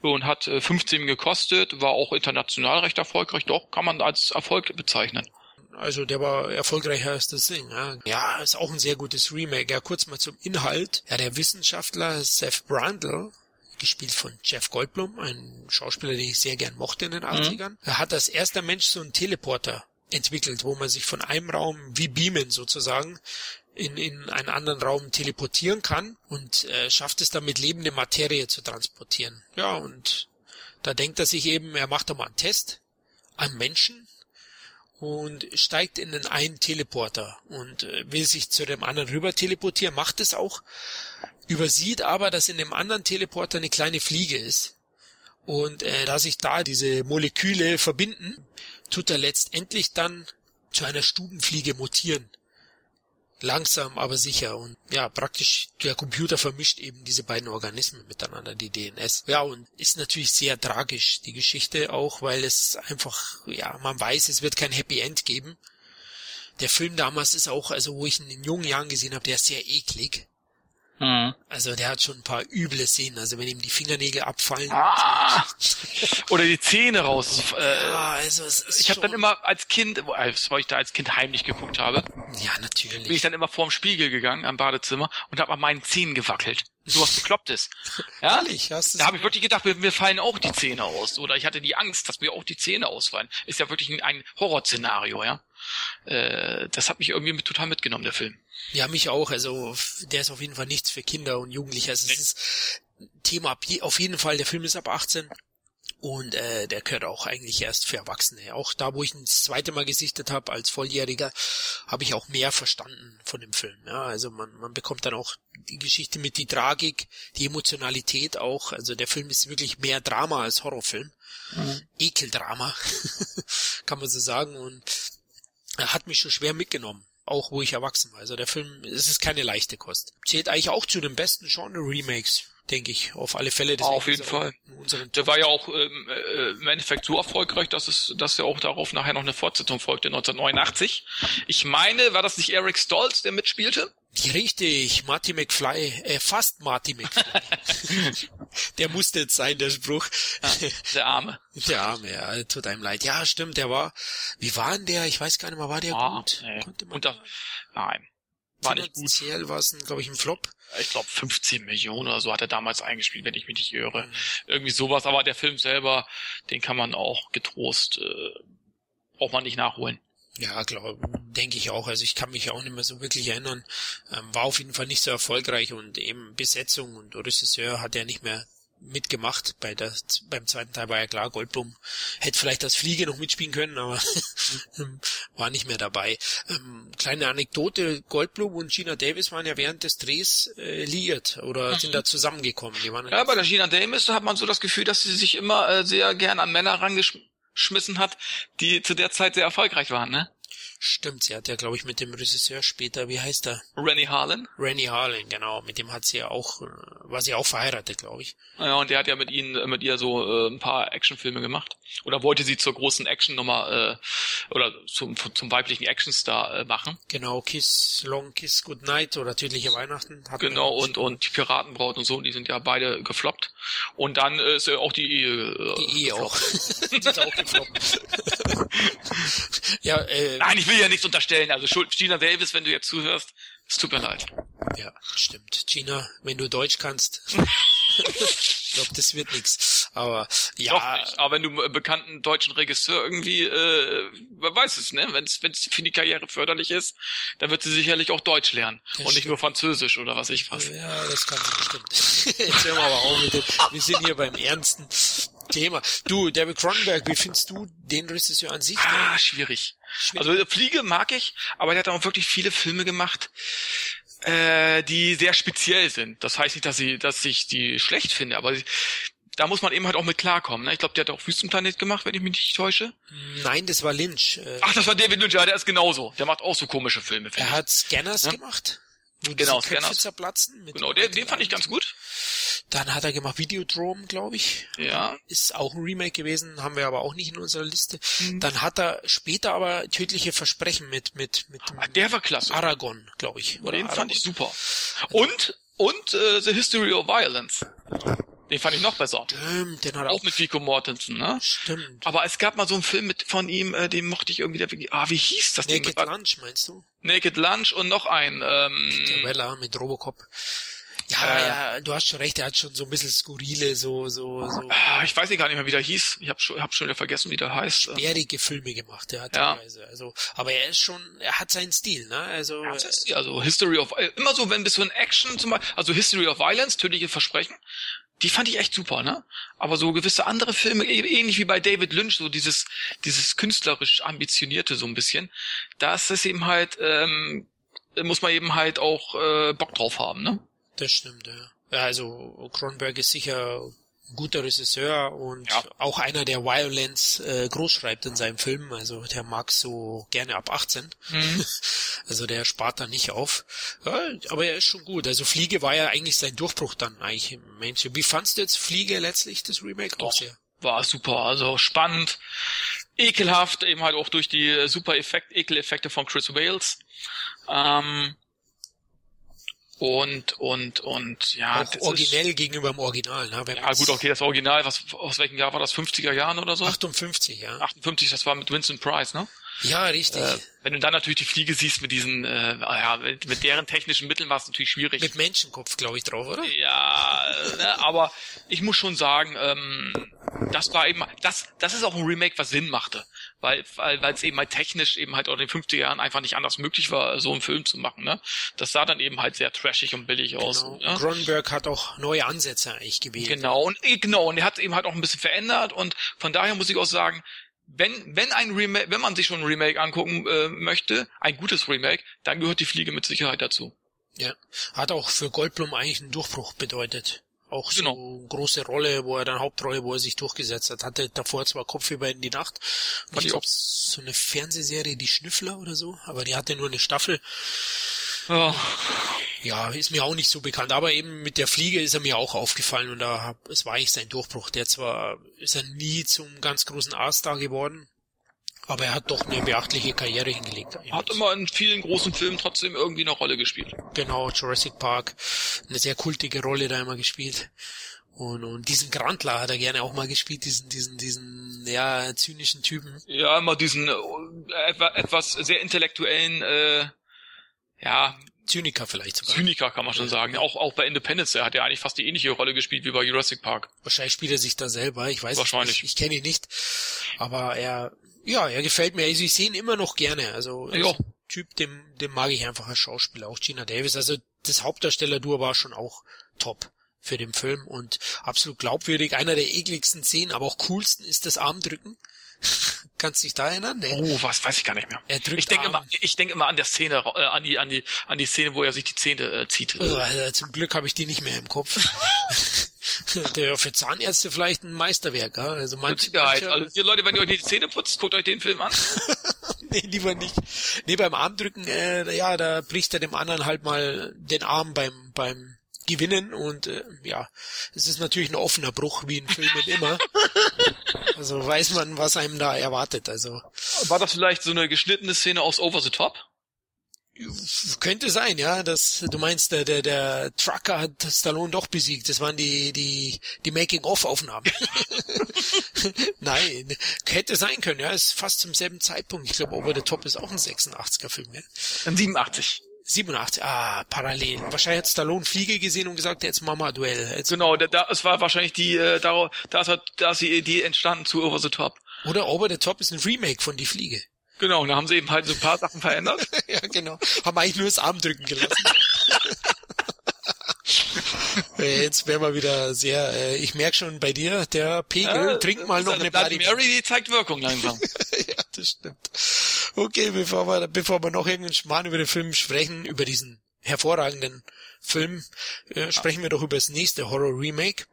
und hat 15 äh, gekostet, war auch international recht erfolgreich. Doch, kann man als Erfolg bezeichnen. Also der war erfolgreicher als das Ding. Ja. ja, ist auch ein sehr gutes Remake. Ja, kurz mal zum Inhalt. Ja, der Wissenschaftler Seth Brandl, gespielt von Jeff Goldblum, ein Schauspieler, den ich sehr gern mochte in den 80ern, mhm. er hat als erster Mensch so einen Teleporter entwickelt, wo man sich von einem Raum wie beamen sozusagen in, in einen anderen Raum teleportieren kann und äh, schafft es damit lebende Materie zu transportieren. Ja, und da denkt er sich eben, er macht da mal einen Test an Menschen und steigt in den einen Teleporter und äh, will sich zu dem anderen rüber teleportieren, macht es auch, übersieht aber, dass in dem anderen Teleporter eine kleine Fliege ist. Und äh, da sich da diese Moleküle verbinden, tut er letztendlich dann zu einer Stubenfliege mutieren langsam, aber sicher. Und ja, praktisch der Computer vermischt eben diese beiden Organismen miteinander, die DNS. Ja, und ist natürlich sehr tragisch, die Geschichte auch, weil es einfach, ja, man weiß, es wird kein Happy End geben. Der Film damals ist auch, also wo ich ihn in jungen Jahren gesehen habe, der ist sehr eklig. Mhm. Also der hat schon ein paar üble Szenen. Also wenn ihm die Fingernägel abfallen. Ah, oder die Zähne raus. Äh, ja, also es ist ich habe dann immer als Kind, äh, weil ich da als Kind heimlich geguckt habe. Ja, natürlich. Bin ich dann immer vorm Spiegel gegangen am Badezimmer und habe an meinen Zähnen gewackelt. So was Beklopptes. Ja? Ehrlich, hast da habe ich wirklich gedacht, mir, mir fallen auch die Zähne aus. Oder ich hatte die Angst, dass mir auch die Zähne ausfallen. Ist ja wirklich ein, ein Horrorszenario, ja. Äh, das hat mich irgendwie mit, total mitgenommen, der Film. Ja, mich auch. Also der ist auf jeden Fall nichts für Kinder und Jugendliche. Also es ist Thema auf jeden Fall. Der Film ist ab 18 und äh, der gehört auch eigentlich erst für Erwachsene. Auch da, wo ich ihn das zweite Mal gesichtet habe als Volljähriger, habe ich auch mehr verstanden von dem Film. Ja, also man, man bekommt dann auch die Geschichte mit die Tragik, die Emotionalität auch. Also der Film ist wirklich mehr Drama als Horrorfilm. Mhm. Ekeldrama, kann man so sagen. Und er hat mich schon schwer mitgenommen auch wo ich erwachsen war. Also der Film, es ist keine leichte Kost. Zählt eigentlich auch zu den besten Genre-Remakes, denke ich, auf alle Fälle. Deswegen auf jeden Fall. Der war ja auch ähm, äh, im Endeffekt so erfolgreich, dass es, dass ja auch darauf nachher noch eine Fortsetzung folgte, 1989. Ich meine, war das nicht Eric Stoltz, der mitspielte? Richtig, Marty McFly, äh, fast Marty McFly. der musste jetzt sein, der Spruch. Ja, der Arme. Der Arme, ja, tut einem leid. Ja, stimmt, der war, wie war denn der? Ich weiß gar nicht mehr, war der Ah, gut? nee. Konnte man, Unter, nein. War nicht gut. Finanziell war es, glaube ich, ein Flop. Ich glaube 15 Millionen oder so hat er damals eingespielt, wenn ich mich nicht irre. Mhm. Irgendwie sowas, aber der Film selber, den kann man auch getrost, äh, braucht man nicht nachholen. Ja, glaube, denke ich auch. Also ich kann mich auch nicht mehr so wirklich erinnern. Ähm, war auf jeden Fall nicht so erfolgreich und eben Besetzung und Regisseur hat er nicht mehr mitgemacht. Bei der, beim zweiten Teil war ja klar, Goldblum hätte vielleicht das Fliege noch mitspielen können, aber war nicht mehr dabei. Ähm, kleine Anekdote, Goldblum und Gina Davis waren ja während des Drehs äh, liiert oder sind da zusammengekommen. Die waren Ja, bei der Gina Davis hat man so das Gefühl, dass sie sich immer äh, sehr gern an Männer rangeschmissen hat, die zu der Zeit sehr erfolgreich waren, ne? Stimmt, sie hat ja, glaube ich, mit dem Regisseur später, wie heißt er? Rennie Harlan. Rennie Harlan, genau. Mit dem hat sie ja auch, äh, war sie auch verheiratet, glaube ich. Ja, und der hat ja mit ihnen, äh, mit ihr so äh, ein paar Actionfilme gemacht. Oder wollte sie zur großen Actionnummer äh, oder zum, zum weiblichen Actionstar äh, machen. Genau, Kiss, Long Kiss Goodnight oder Tödliche Weihnachten. Genau, und, und die Piratenbraut und so, die sind ja beide gefloppt. Und dann äh, ist ja auch die Ehe. Äh, Die Ehe auch. gefloppt. die ist auch gefloppt. ja, äh, Nein, ich will ja nichts unterstellen. Also Schuld- Gina Davis, wenn du jetzt zuhörst, es tut mir leid. ja, stimmt. Gina, wenn du Deutsch kannst. ich glaube, das wird nix. Aber ja, Doch nicht. Aber wenn du einen bekannten deutschen Regisseur irgendwie, äh, wer weiß es, ne? Wenn es für die Karriere förderlich ist, dann wird sie sicherlich auch Deutsch lernen. Das und nicht stimmt. nur Französisch oder was ich was. Ja, das kann sie bestimmt. Jetzt hören wir aber auch mit dem, wir sind hier beim ernsten Thema. Du, David Cronenberg, wie findest du den Regisseur an sich? Ah, schwierig. Schwierig. Also Fliege mag ich, aber der hat auch wirklich viele Filme gemacht, äh, die sehr speziell sind. Das heißt nicht, dass, sie, dass ich die schlecht finde, aber da muss man eben halt auch mit klarkommen. Ne? Ich glaube, der hat auch Wüstenplanet gemacht, wenn ich mich nicht täusche. Nein, das war Lynch. Äh, Ach, das war David Lynch, ja, der ist genauso. Der macht auch so komische Filme, er hat Scanners Ja. gemacht. Wo Genau, Scanners. zerplatzen. Genau, den, den fand ich ganz gut. Dann hat er gemacht Videodrome, glaube ich. Ja. Ist auch ein Remake gewesen, haben wir aber auch nicht in unserer Liste. Mhm. Dann hat er später aber tödliche Versprechen mit, mit, mit Ah, Der war klasse. Aragon, glaube ich. Oder Den fand ich Aragon. super. Und, und äh, The History of Violence. Den fand ich noch besser. Stimmt, den hat er auch. Auch mit Vico Mortensen, ne? Stimmt. Aber es gab mal so einen Film mit von ihm, äh, den mochte ich irgendwie, der, ah, wie hieß das Ding? Naked Lunch, meinst du? Naked Lunch und noch ein, ähm, Weller mit Robocop. Ja, Äh. ja, du hast schon recht, er hat schon so ein bisschen skurrile, so, so, so ah, ich weiß nicht gar nicht mehr, wie der hieß. Ich habe schon, hab schon wieder vergessen, wie der heißt. Äh, bärige Filme gemacht, der hat Ja. teilweise. Also, aber er ist schon, er hat seinen Stil, ne? Also, das ist die, also History of, äh, immer so, wenn bis so ein Action zum Beispiel, also History of Violence, tödliche Versprechen, die fand ich echt super, ne? Aber so gewisse andere Filme, eh- ähnlich wie bei David Lynch, so dieses, dieses künstlerisch ambitionierte so ein bisschen, das ist eben halt, ähm, muss man eben halt auch äh, Bock drauf haben, ne? Das stimmt, ja. ja. Also, Cronenberg ist sicher ein guter Regisseur und Ja. auch einer, der Violence äh, groß schreibt in seinem Film. Also, der mag so gerne ab 18. Also, der spart da nicht auf. Ja, aber er ist schon gut. Also, Fliege war ja eigentlich sein Durchbruch dann eigentlich im Mensch. Wie fandst du jetzt Fliege letztlich, das Remake? Auch sehr. war super, also spannend, ekelhaft, eben halt auch durch die super Effekt, Ekeleffekte von Chris Wales. Ähm, und, und, und, ja, auch originell gegenüber dem Original. Ne? Wenn Ist, ja gut, okay, das Original, was, aus welchem Jahr war das? 50er Jahren oder so? 58, ja. 58, das war mit Vincent Price, ne? Ja, richtig. Äh, wenn du dann natürlich die Fliege siehst mit diesen, äh, ja, mit, mit deren technischen Mitteln war es natürlich schwierig. Mit Menschenkopf, glaube ich, drauf, oder? Ja, ne, aber ich muss schon sagen, ähm, das war eben, das, das ist auch ein Remake, was Sinn machte, weil, weil, weil es eben halt technisch eben halt auch in den 50er Jahren einfach nicht anders möglich war, so einen Film zu machen, ne? Das sah dann eben halt sehr trashig und billig aus. Genau. Ne? Cronenberg hat auch neue Ansätze eigentlich gewählt. Genau, und eh, genau, und er hat eben halt auch ein bisschen verändert und von daher muss ich auch sagen, wenn, wenn ein Remake, wenn man sich schon ein Remake angucken äh, möchte, ein gutes Remake, dann gehört die Fliege mit Sicherheit dazu. Ja. Hat auch für Goldblum eigentlich einen Durchbruch bedeutet. Auch so Genau. eine große Rolle, wo er dann Hauptrolle, wo er sich durchgesetzt hat. Hatte davor zwar Kopfüber in die Nacht. Und Fand ich glaube, so eine Fernsehserie, die Schnüffler oder so, aber die hatte nur eine Staffel. Ja, Ja, ist mir auch nicht so bekannt, aber eben mit der Fliege ist er mir auch aufgefallen und da hab, es war eigentlich sein Durchbruch. Der zwar ist er nie zum ganz großen A-Star geworden, aber er hat doch eine beachtliche Karriere hingelegt. eigentlich. hat immer in vielen großen Filmen trotzdem irgendwie eine Rolle gespielt. Genau, Jurassic Park, eine sehr kultige Rolle da immer gespielt. Und, und diesen Grantler hat er gerne auch mal gespielt, diesen, diesen, diesen, ja, zynischen Typen. Ja, immer diesen äh, etwas sehr intellektuellen, äh, ja, Zyniker vielleicht sogar. Zyniker kann man schon sagen. Auch, auch bei Independence, der hat ja eigentlich fast die ähnliche Rolle gespielt wie bei Jurassic Park. Wahrscheinlich spielt er sich da selber, ich weiß Wahrscheinlich. nicht. Ich, ich kenne ihn nicht. Aber er, ja, er gefällt mir. Also ich sehe ihn immer noch gerne. Also als Ja. Typ, dem, dem mag ich einfach als Schauspieler. Auch Gina Davis. Also das Hauptdarsteller-Duo war schon auch top für den Film und absolut glaubwürdig. Einer der ekligsten Szenen, aber auch coolsten ist das Armdrücken. Kannst dich da erinnern? Nee. Oh, was weiß ich gar nicht mehr. Er drückt Ich denke immer, ich denke immer an der Szene, äh, an die, an die, an die Szene, wo er sich die Zähne äh, zieht. Oh, also zum Glück habe ich die nicht mehr im Kopf. der für Zahnärzte vielleicht ein Meisterwerk, ja? Also Mit manche, Sicherheit. manche- Also, ihr Leute, wenn ihr euch die Zähne putzt, guckt euch den Film an. nee, lieber nicht. Nee, beim Armdrücken, äh, ja, da bricht er dem anderen halt mal den Arm beim, beim Gewinnen und äh, ja, es ist natürlich ein offener Bruch, wie in Filmen immer. Also weiß man, was einem da erwartet. Also War das vielleicht so eine geschnittene Szene aus Over the Top? Könnte sein, ja, dass du meinst, der, der, der Trucker hat Stallone doch besiegt. Das waren die, die, die Making-of-Aufnahmen. Nein, hätte sein können, ja, ist fast zum selben Zeitpunkt. Ich glaube, Over the Top ist auch ein 86er-Film, ja. Dann 87. 87, ah, parallel. Wahrscheinlich hat Stallone Fliege gesehen und gesagt, jetzt machen wir Duell. Jetzt, Genau, da, da, es war wahrscheinlich die, äh, da, da, ist, da ist die Idee entstanden zu Over the Top. oder Over the Top ist ein Remake von Die Fliege. Genau, und da haben sie eben halt so ein paar Sachen verändert. ja, genau. Haben eigentlich nur das Armdrücken gelassen. Äh, Jetzt wären wir wieder sehr, äh, ich merk schon bei dir, der Pegel, trink mal noch eine Bloody Mary, die zeigt Wirkung langsam. ja, das stimmt. Okay, bevor wir, bevor wir noch irgendeinen Schmarrn über den Film sprechen, über diesen hervorragenden Film, äh, sprechen wir doch über das nächste Horror-Remake.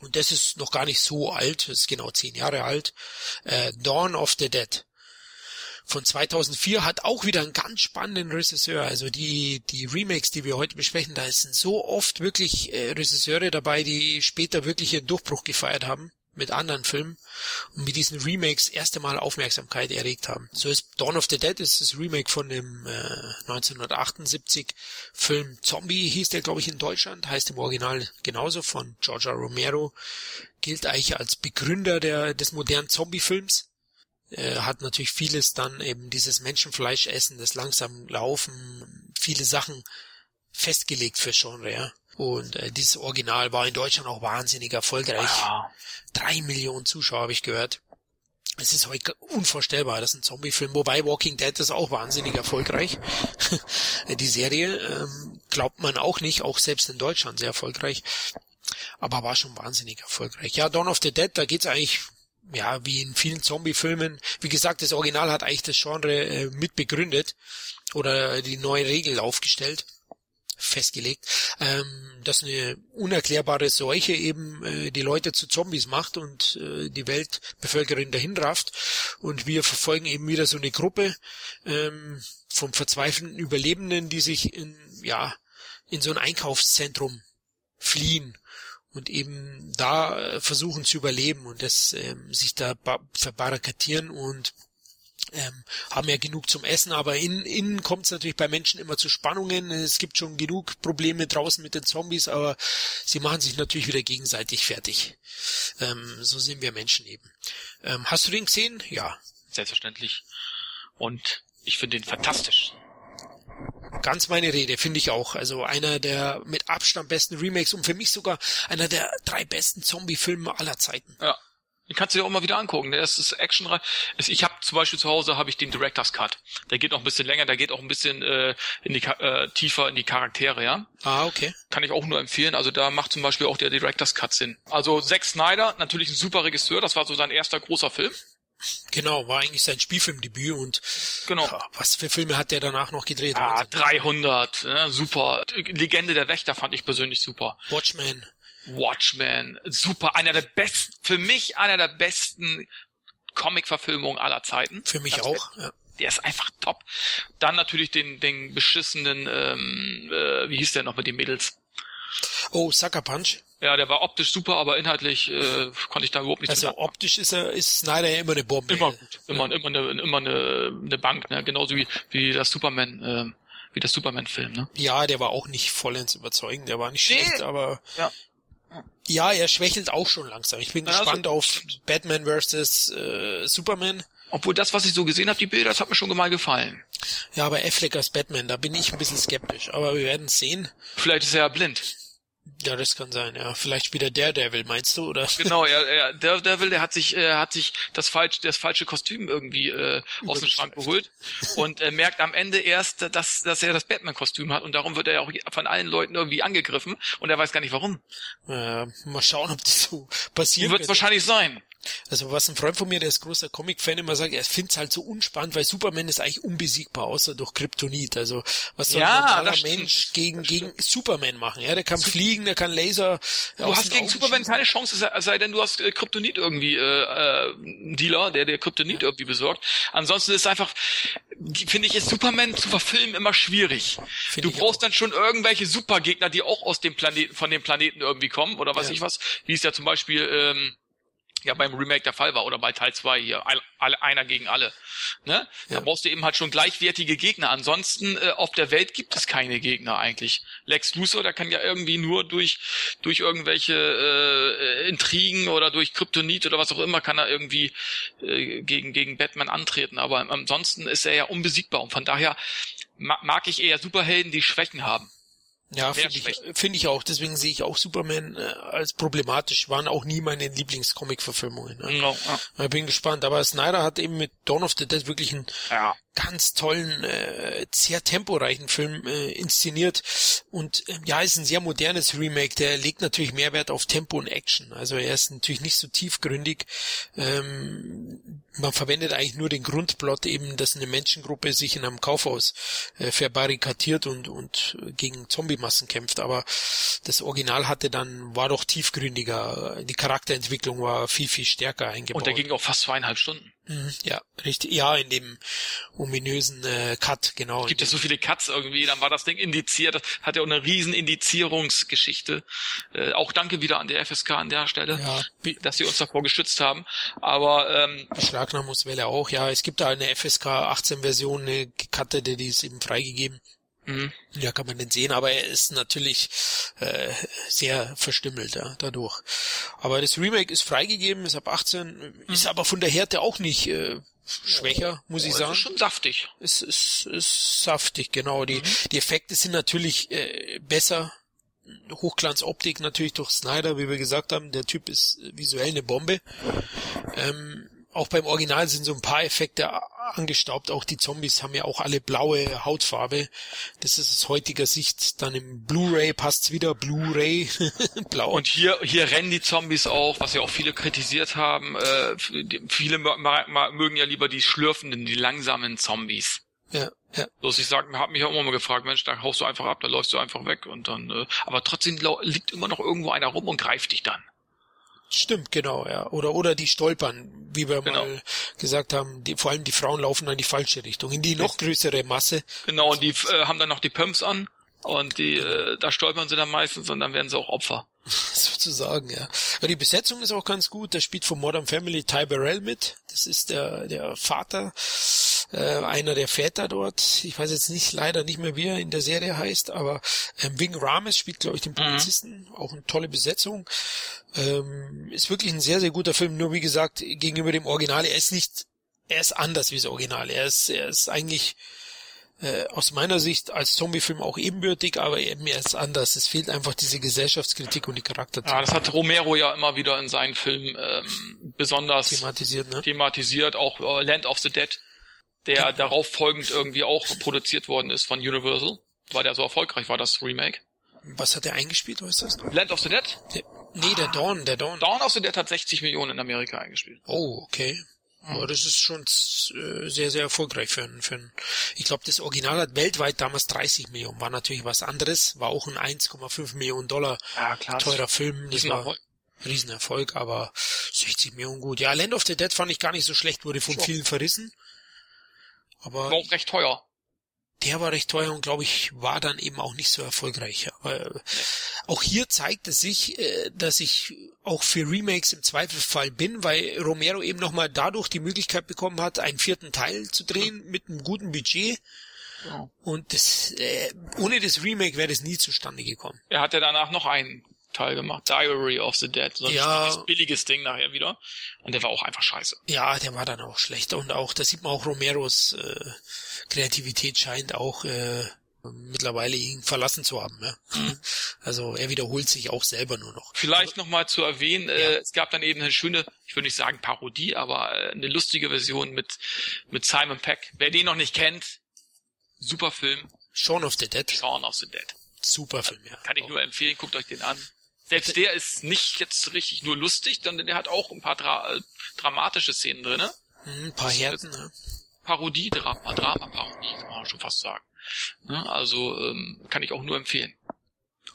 Und das ist noch gar nicht so alt, das ist genau zehn Jahre alt. Äh, Dawn of the Dead von 2004 hat auch wieder einen ganz spannenden Regisseur. Also die, die Remakes, die wir heute besprechen, da sind so oft wirklich äh, Regisseure dabei, die später wirklich ihren Durchbruch gefeiert haben mit anderen Filmen und mit diesen Remakes erste Mal Aufmerksamkeit erregt haben. So ist Dawn of the Dead ist das Remake von dem äh, 1978 Film Zombie hieß der glaube ich in Deutschland, heißt im Original genauso von Georgia Romero, gilt eigentlich als Begründer der des modernen Zombie-Films äh, hat natürlich vieles dann eben dieses Menschenfleisch essen, das langsam laufen, viele Sachen festgelegt für Genre, ja. Und äh, dieses Original war in Deutschland auch wahnsinnig erfolgreich. Ja. Drei Millionen Zuschauer habe ich gehört. Es ist heute unvorstellbar, das ist ein Zombie-Film, wobei Walking Dead ist auch wahnsinnig erfolgreich. Die Serie ähm, glaubt man auch nicht, auch selbst in Deutschland sehr erfolgreich, aber war schon wahnsinnig erfolgreich. Ja, Dawn of the Dead, da geht's eigentlich ja, wie in vielen Zombie-Filmen. Wie gesagt, das Original hat eigentlich das Genre äh, mit begründet oder die neue Regel aufgestellt, festgelegt, ähm, dass eine unerklärbare Seuche eben äh, die Leute zu Zombies macht und äh, die Weltbevölkerung dahin rafft. Und wir verfolgen eben wieder so eine Gruppe ähm, von verzweifelten Überlebenden, die sich in, ja, in so ein Einkaufszentrum fliehen und eben da äh, versuchen zu überleben und das ähm, sich da ba- verbarrikadieren und ähm, haben ja genug zum Essen, aber in, innen kommt es natürlich bei Menschen immer zu Spannungen. Es gibt schon genug Probleme draußen mit den Zombies, aber sie machen sich natürlich wieder gegenseitig fertig. Ähm, so sind wir Menschen eben. Ähm, hast du den gesehen? Ja. Selbstverständlich. Und ich finde ihn fantastisch. Ganz meine Rede, finde ich auch. Also einer der mit Abstand besten Remakes und für mich sogar einer der drei besten Zombie-Filme aller Zeiten. Ja. Den kannst du dir auch mal wieder angucken. Der ist, ist actionreich. Ich habe zum Beispiel zu Hause habe ich den Director's Cut. Der geht noch ein bisschen länger, der geht auch ein bisschen äh, in die äh, tiefer in die Charaktere, ja. Ah, okay. Kann ich auch nur empfehlen. Also da macht zum Beispiel auch der Director's Cut Sinn. Also Zack Snyder, natürlich ein super Regisseur. Das war so sein erster großer Film. Genau, war eigentlich sein Spielfilmdebüt und Genau. was für Filme hat der danach noch gedreht? Ah, Wahnsinn. 300, ne, super. Legende der Wächter fand ich persönlich super. Watchmen. Watchmen, super. Einer der besten, für mich einer der besten Comic-Verfilmungen aller Zeiten. Für mich Ganz auch. Ja. Der ist einfach top. Dann natürlich den, den beschissenen, ähm, äh, wie hieß der noch mit den Mädels? Oh, Sucker Punch. Ja, der war optisch super, aber inhaltlich äh, konnte ich da überhaupt nichts Also mit optisch ist er, ist Snyder ja immer eine Bombe. Immer gut. Immer, immer eine, immer eine, eine Bank, ne? Genauso wie, wie das Superman, ähm, wie das Superman-Film, ne? Ja, der war auch nicht vollends überzeugend. Der war nicht Nee. schlecht, aber Ja. Ja, er schwächelt auch schon langsam. Ich bin Ja, gespannt so- auf Batman vs. Äh, Superman. Obwohl das, was ich so gesehen habe, die Bilder, das hat mir schon mal gefallen. Ja, aber Affleck als Batman, da bin ich ein bisschen skeptisch. Aber wir werden sehen. Vielleicht ist er ja blind. Ja, das kann sein, ja. Vielleicht wieder Daredevil, meinst du, oder? Genau, er, er, der, der hat sich, äh, hat sich das falsche, das falsche Kostüm irgendwie äh, aus dem Schrank geholt und äh, merkt am Ende erst, dass, dass er das Batman-Kostüm hat und darum wird er ja auch von allen Leuten irgendwie angegriffen und er weiß gar nicht warum. Äh, mal schauen, ob das so passiert. Wird es wahrscheinlich sein. Also was ein Freund von mir, der ist großer Comic-Fan, immer sagt, er findet es halt so unspannend, weil Superman ist eigentlich unbesiegbar, außer durch Kryptonit. Also was soll Ja, ein normaler. Mensch gegen, gegen Superman machen? Ja, der kann fliegen, der kann Laser. Du hast gegen Superman keine Chance, es sei- denn, du hast äh, Kryptonit irgendwie, äh, äh, einen Dealer, der dir Kryptonit irgendwie besorgt. Ansonsten ist einfach, finde ich, ist Superman zu verfilmen immer schwierig. Find du brauchst auch. dann schon irgendwelche Supergegner, die auch aus dem Planeten, von dem Planeten irgendwie kommen, oder weiß Ja. ich was, wie es ja zum Beispiel, ähm, ja beim Remake der Fall war oder bei Teil 2 hier, all, alle, einer gegen alle. Ne? Da Ja. brauchst du eben halt schon gleichwertige Gegner. Ansonsten äh, auf der Welt gibt es keine Gegner eigentlich. Lex Luthor, der kann ja irgendwie nur durch durch irgendwelche äh, Intrigen oder durch Kryptonit oder was auch immer kann er irgendwie äh, gegen gegen Batman antreten. Aber ansonsten ist er ja unbesiegbar und von daher ma mag ich eher Superhelden, die Schwächen haben. Ja, finde ich, finde ich auch. Deswegen sehe ich auch Superman äh, als problematisch. Waren auch nie meine Lieblingscomic-Verfilmungen. Ne? Ja. Ich bin gespannt. Aber Snyder hat eben mit Dawn of the Dead wirklich einen ja. Ganz tollen, äh, sehr temporeichen Film äh, inszeniert. Und äh, ja, ist ein sehr modernes Remake. Der legt natürlich mehr Wert auf Tempo und Action. Also er ist natürlich nicht so tiefgründig. Ähm, man verwendet eigentlich nur den Grundplot eben, dass eine Menschengruppe sich in einem Kaufhaus äh, verbarrikadiert und, und gegen Zombie-Massen kämpft. Aber das Original hatte dann, war doch tiefgründiger. Die Charakterentwicklung war viel, viel stärker eingebaut. Und der ging auch fast zweieinhalb Stunden. Mhm, Ja, richtig. Ja, in dem ominösen äh, Cut, genau. gibt ja so viele Cuts irgendwie, dann war das Ding indiziert, das hat ja auch eine riesen Indizierungsgeschichte. Äh, auch danke wieder an der FSK an der Stelle, Ja, dass sie uns davor geschützt haben. Aber ähm, Beschlagnahmungswelle auch. Ja, es gibt da eine FSK 18 Version, eine gekattete, die ist eben freigegeben. Mh, Ja, kann man den sehen, aber er ist natürlich äh, sehr verstümmelt ja, dadurch. Aber das Remake ist freigegeben, ist ab 18, ist aber von der Härte auch nicht äh, schwächer, muss ich das sagen. ist schon saftig. Es ist, ist saftig, genau. Die, die Effekte sind natürlich äh, besser. Hochglanzoptik natürlich durch Snyder, wie wir gesagt haben. Der Typ ist visuell eine Bombe. Ähm, auch beim Original sind so ein paar Effekte angestaubt. Auch die Zombies haben ja auch alle blaue Hautfarbe. Das ist aus heutiger Sicht dann im Blu-ray passt's wieder. Blu-ray blau. Und hier, hier rennen die Zombies auch, was ja auch viele kritisiert haben. Äh, viele mögen ja lieber die schlürfenden, die langsamen Zombies. ja, ja. Bloß ich sag, hab mich auch immer mal gefragt, Mensch, da haust du einfach ab, da läufst du einfach weg und dann, äh, aber trotzdem liegt immer noch irgendwo einer rum und greift dich dann. Stimmt, genau, ja. Oder oder die stolpern, wie wir Genau. mal gesagt haben, die, vor allem die Frauen laufen in die falsche Richtung, in die noch größere Masse. Genau, und die äh, haben dann noch die Pumps an und die, äh, da stolpern sie dann meistens und dann werden sie auch Opfer. sozusagen, ja. Aber die Besetzung ist auch ganz gut. Da spielt von Modern Family Ty Burrell mit. Das ist der, der Vater, äh, einer der Väter dort. Ich weiß jetzt nicht, leider nicht mehr, wie er in der Serie heißt, aber ähm, Wing Rames spielt, glaube ich, den Polizisten. Auch eine tolle Besetzung. Ähm, ist wirklich ein sehr, sehr guter Film. Nur wie gesagt, gegenüber dem Original, er ist nicht, er ist anders wie das Original. Er ist, er ist eigentlich äh, aus meiner Sicht als Zombiefilm auch ebenbürtig, aber eben er ist anders. Es fehlt einfach diese Gesellschaftskritik und die Charakter Ja, das hat Romero ja immer wieder in seinen Filmen ähm, besonders thematisiert, ne? thematisiert, auch äh, Land of the Dead, der darauf folgend irgendwie auch produziert worden ist von Universal, weil der so erfolgreich war, das Remake. Was hat er eingespielt, weißt du das? Land of the Dead? Der, nee, der Dawn, der Dawn. Dawn of the Dead hat 60 Millionen in Amerika eingespielt. Oh, okay. Aber das ist schon äh, sehr, sehr erfolgreich für einen, für einen. Ich glaube, das Original hat weltweit damals 30 Millionen. War natürlich was anderes. War auch ein 1,5 Millionen Dollar Ja, klar. teurer Film. Das war Riesenerfolg. Riesenerfolg, aber 60 Millionen gut. Ja, Land of the Dead fand ich gar nicht so schlecht, wurde von Schon. vielen verrissen. Aber War auch recht teuer. der war recht teuer und glaube ich war dann eben auch nicht so erfolgreich. Aber äh, auch hier zeigt es sich, äh, dass ich auch für Remakes im Zweifelsfall bin, weil Romero eben nochmal dadurch die Möglichkeit bekommen hat, einen vierten Teil zu drehen mit einem guten Budget. Ja. Und das, äh, ohne das Remake wäre das nie zustande gekommen. Er hat ja danach noch einen Teil gemacht. Diary of the Dead. So ein Ja. billiges, Ding nachher wieder. Und der war auch einfach scheiße. Ja, der war dann auch schlecht. Und auch, da sieht man auch Romeros äh, Kreativität scheint auch äh, mittlerweile ihn verlassen zu haben. Ja? Also er wiederholt sich auch selber nur noch. Vielleicht nochmal zu erwähnen, äh, es gab dann eben eine schöne, ich würde nicht sagen Parodie, aber äh, eine lustige Version mit, mit Simon Peck. Wer den noch nicht kennt, super Film, Shaun of the Dead, Shaun of the Dead. super Film, ja. Kann ich nur empfehlen, guckt euch den an. Selbst der ist nicht jetzt richtig nur lustig, sondern der hat auch ein paar dra äh, dramatische Szenen drinne. Hm, Ein paar Härten, ja. Parodie, Drama, Drama-Parodie, kann man schon fast sagen. Ne? Also ähm, kann ich auch nur empfehlen.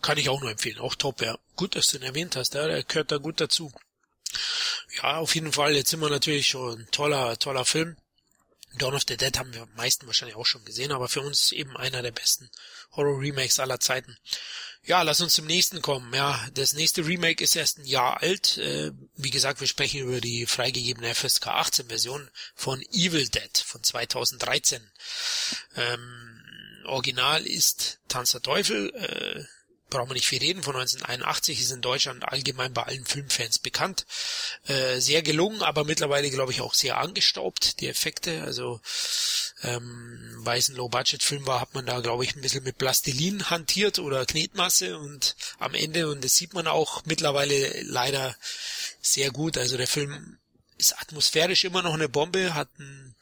Kann ich auch nur empfehlen. Auch top, ja. Gut, dass du ihn erwähnt hast, ja. Der gehört da gut dazu. Ja, auf jeden Fall. Jetzt sind wir natürlich schon ein toller, toller Film. Dawn of the Dead haben wir am meisten wahrscheinlich auch schon gesehen, aber für uns eben einer der besten Horror-Remakes aller Zeiten. Ja, lass uns zum nächsten kommen. Ja, das nächste Remake ist erst ein Jahr alt. Äh, wie gesagt, wir sprechen über die freigegebene FSK 18 Version von Evil Dead von 2013. Ähm, Original ist Tanz der Teufel, äh, brauchen wir nicht viel reden, von 1981 ist in Deutschland allgemein bei allen Filmfans bekannt. Äh, sehr gelungen, aber mittlerweile, glaube ich, auch sehr angestaubt, die Effekte. Also ähm, weil es ein Low-Budget-Film war, hat man da, glaube ich, ein bisschen mit Plastilin hantiert oder Knetmasse und am Ende, und das sieht man auch mittlerweile leider sehr gut. Also der Film ist atmosphärisch immer noch eine Bombe, hat einen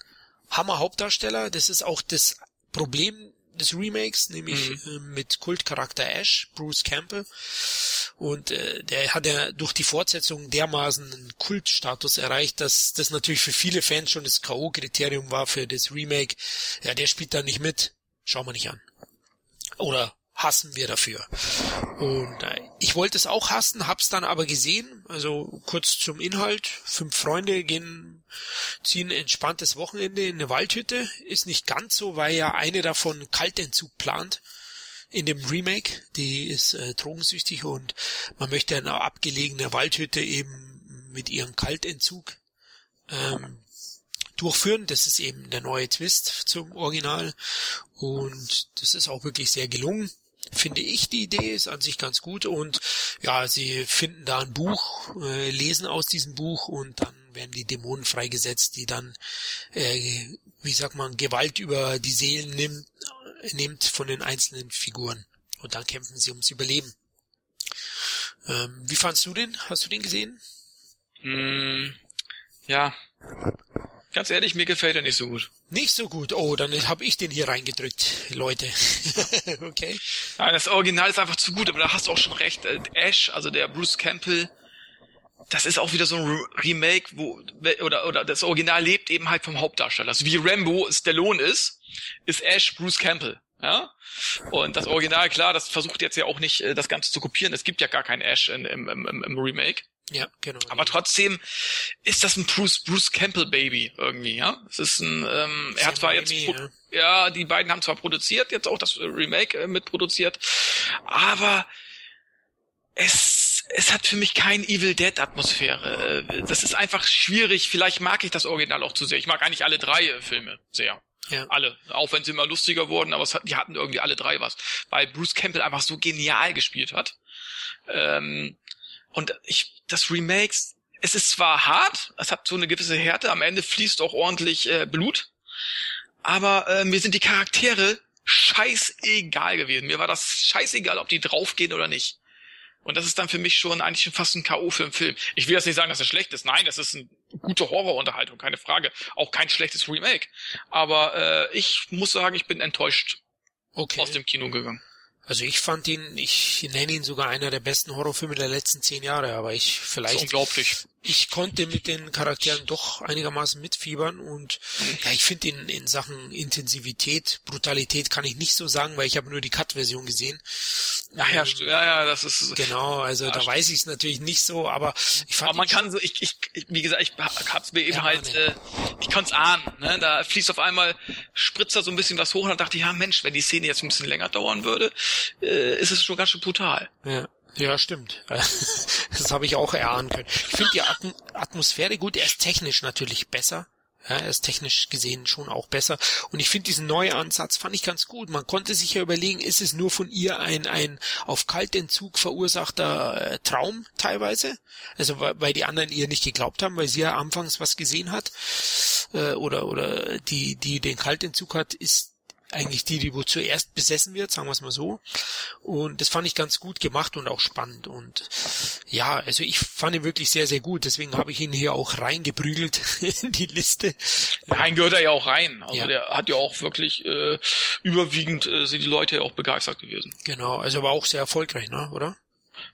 Hammer-Hauptdarsteller. Das ist auch das Problem des Remakes, nämlich äh, mit Kultcharakter Ash, Bruce Campbell. Und äh, der hat ja durch die Fortsetzung dermaßen einen Kultstatus erreicht, dass das natürlich für viele Fans schon das K.O.-Kriterium war für das Remake. Ja, der spielt da nicht mit. Schauen wir nicht an. Oder hassen wir dafür. Und äh, ich wollte es auch hassen, hab's dann aber gesehen. Also kurz zum Inhalt. Fünf Freunde gehen, ziehen entspanntes Wochenende in eine Waldhütte. Ist nicht ganz so, weil ja eine davon Kaltentzug plant in dem Remake. Die ist äh, drogensüchtig und man möchte eine abgelegene Waldhütte eben mit ihrem Kaltentzug ähm, durchführen. Das ist eben der neue Twist zum Original und das ist auch wirklich sehr gelungen. Finde ich, die Idee ist an sich ganz gut und ja, sie finden da ein Buch, äh, lesen aus diesem Buch und dann werden die Dämonen freigesetzt, die dann, äh, wie sagt man, Gewalt über die Seelen nimmt, nimmt von den einzelnen Figuren und dann kämpfen sie ums Überleben. Ähm, wie fandst du den? Hast du den gesehen? Mm, ja. Ganz ehrlich, mir gefällt er nicht so gut. Nicht so gut. Oh, dann habe ich den hier reingedrückt, Leute. okay. Nein, das Original ist einfach zu gut, aber da hast du auch schon recht. Äh, Ash, also der Bruce Campbell, das ist auch wieder so ein Re- Remake, wo oder oder das Original lebt eben halt vom Hauptdarsteller. Also wie Rambo Stallone ist, ist Ash Bruce Campbell. Ja? Und das Original, klar, das versucht jetzt ja auch nicht, äh, das Ganze zu kopieren. Es gibt ja gar keinen Ash in, im, im, im Remake. Ja, genau. Aber trotzdem ist das ein Bruce, Bruce Campbell Baby irgendwie, ja. Es ist ein, ähm, er hat zwar jetzt, pro- ja, die beiden haben zwar produziert, jetzt auch das Remake äh, mitproduziert, aber es, es hat für mich kein Evil Dead Atmosphäre. Äh, Das ist einfach schwierig. Vielleicht mag ich das Original auch zu sehr. Ich mag eigentlich alle drei äh, Filme sehr. ja. Alle. Auch wenn sie immer lustiger wurden, aber es die hatten irgendwie alle drei was. Weil Bruce Campbell einfach so genial gespielt hat. Ähm, und ich, das Remakes, es ist zwar hart, es hat so eine gewisse Härte, am Ende fließt auch ordentlich äh, Blut, aber äh, mir sind die Charaktere scheißegal gewesen. Mir war das scheißegal, ob die draufgehen oder nicht. Und das ist dann für mich schon eigentlich schon fast ein K.O. für einen Film. Ich will jetzt nicht sagen, dass es schlecht ist. Nein, das ist eine gute Horrorunterhaltung, keine Frage. Auch kein schlechtes Remake. Aber äh, ich muss sagen, ich bin enttäuscht Okay. aus dem Kino gegangen. Also ich fand ihn, ich nenne ihn sogar einer der besten Horrorfilme der letzten zehn Jahre, aber ich vielleicht, unglaublich. Ich konnte mit den Charakteren doch einigermaßen mitfiebern und ja, ich finde ihn in Sachen Intensivität, Brutalität kann ich nicht so sagen, weil ich habe nur die Cut-Version gesehen. Ach ja, Ähm, ja, ja, das ist. Genau, also Ja, da weiß ich es natürlich nicht so, aber ich fand Aber man kann so, ich, ich, ich- wie gesagt, ich hab's mir eben Ja, halt, äh, ich konnte es ahnen, ne? Da fließt auf einmal, spritzt da so ein bisschen was hoch und dann dachte ich, ja Mensch, wenn die Szene jetzt ein bisschen länger dauern würde, äh, ist es schon ganz schön brutal. Ja, ja, stimmt. das habe ich auch erahnen können. Ich finde die Atm Atmosphäre gut. Er ist technisch natürlich besser. Ja, er ist technisch gesehen schon auch besser. Und ich finde diesen neuen Ansatz fand ich ganz gut. Man konnte sich ja überlegen, ist es nur von ihr ein, ein auf Kaltentzug verursachter äh, Traum teilweise? Also weil die anderen ihr nicht geglaubt haben, weil sie ja anfangs was gesehen hat äh, oder oder die die den Kaltentzug hat, ist eigentlich die, die wo zuerst besessen wird, sagen wir es mal so. Und das fand ich ganz gut gemacht und auch spannend. Und ja, also ich fand ihn wirklich sehr, sehr gut. Deswegen habe ich ihn hier auch reingeprügelt in die Liste. Rein gehört er ja auch rein. Also ja. der hat ja auch wirklich äh, überwiegend äh, sind die Leute ja auch begeistert gewesen. Genau, also war auch sehr erfolgreich, ne, oder?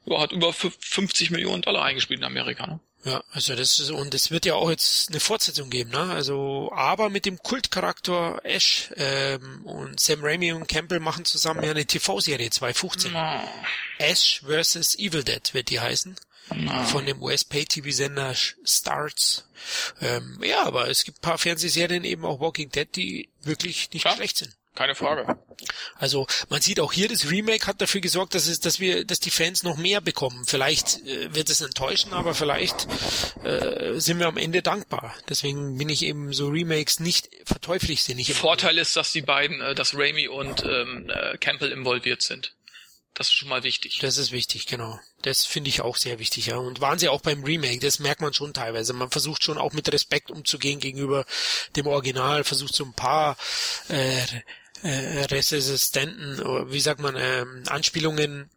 Ja, hat über 50 Millionen Dollar eingespielt in Amerika, ne? Ja, also das ist, und es wird ja auch jetzt eine Fortsetzung geben, ne? Also, aber mit dem Kultcharakter Ash ähm, und Sam Raimi und Campbell machen zusammen ja eine TV-Serie 2015. No. Ash vs. Evil Dead wird die heißen. No. Von dem US-Pay-TV-Sender Starts. Ähm, ja, aber es gibt paar Fernsehserien, eben auch Walking Dead, die wirklich nicht ja. schlecht sind. Keine Frage. Also man sieht auch hier, das Remake hat dafür gesorgt, dass es, dass wir, dass die Fans noch mehr bekommen. Vielleicht äh, wird es enttäuschen, aber vielleicht äh, sind wir am Ende dankbar. Deswegen bin ich eben so Remakes nicht verteufel ich sie nicht. Vorteil ist, dass die beiden, äh, dass Raimi und ähm, äh, Campbell involviert sind. Das ist schon mal wichtig. Das ist wichtig, genau. Das finde ich auch sehr wichtig, ja. Und waren sie auch beim Remake, das merkt man schon teilweise. Man versucht schon auch mit Respekt umzugehen gegenüber dem Original, versucht so ein paar äh, äh, resistenten, wie sagt man, äh, Anspielungen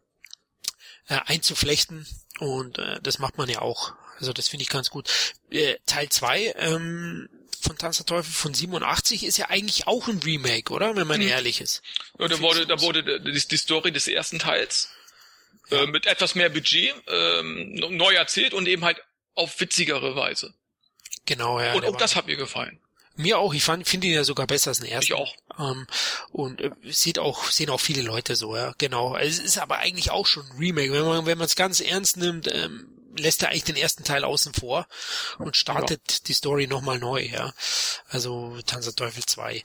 äh, einzuflechten und äh, das macht man ja auch. Also das finde ich ganz gut. Äh, Teil 2 ähm, von Tanz der Teufel von 87 ist ja eigentlich auch ein Remake, oder? Wenn man mhm. ehrlich ist. Ja, da wurde, da wurde die, die Story des ersten Teils ja. äh, mit etwas mehr Budget ähm, neu erzählt und eben halt auf witzigere Weise. Genau, ja. Und auch das hat mir gefallen. Mir auch. Ich fand, finde ihn ja sogar besser als den ersten. Ich auch. Ähm, und äh, sieht auch, sehen auch viele Leute so, ja. Genau. Es ist aber eigentlich auch schon ein Remake. Wenn man, wenn man es ganz ernst nimmt, ähm, lässt er eigentlich den ersten Teil außen vor und startet ja. die Story nochmal neu, ja. Also Tanz der Teufel 2.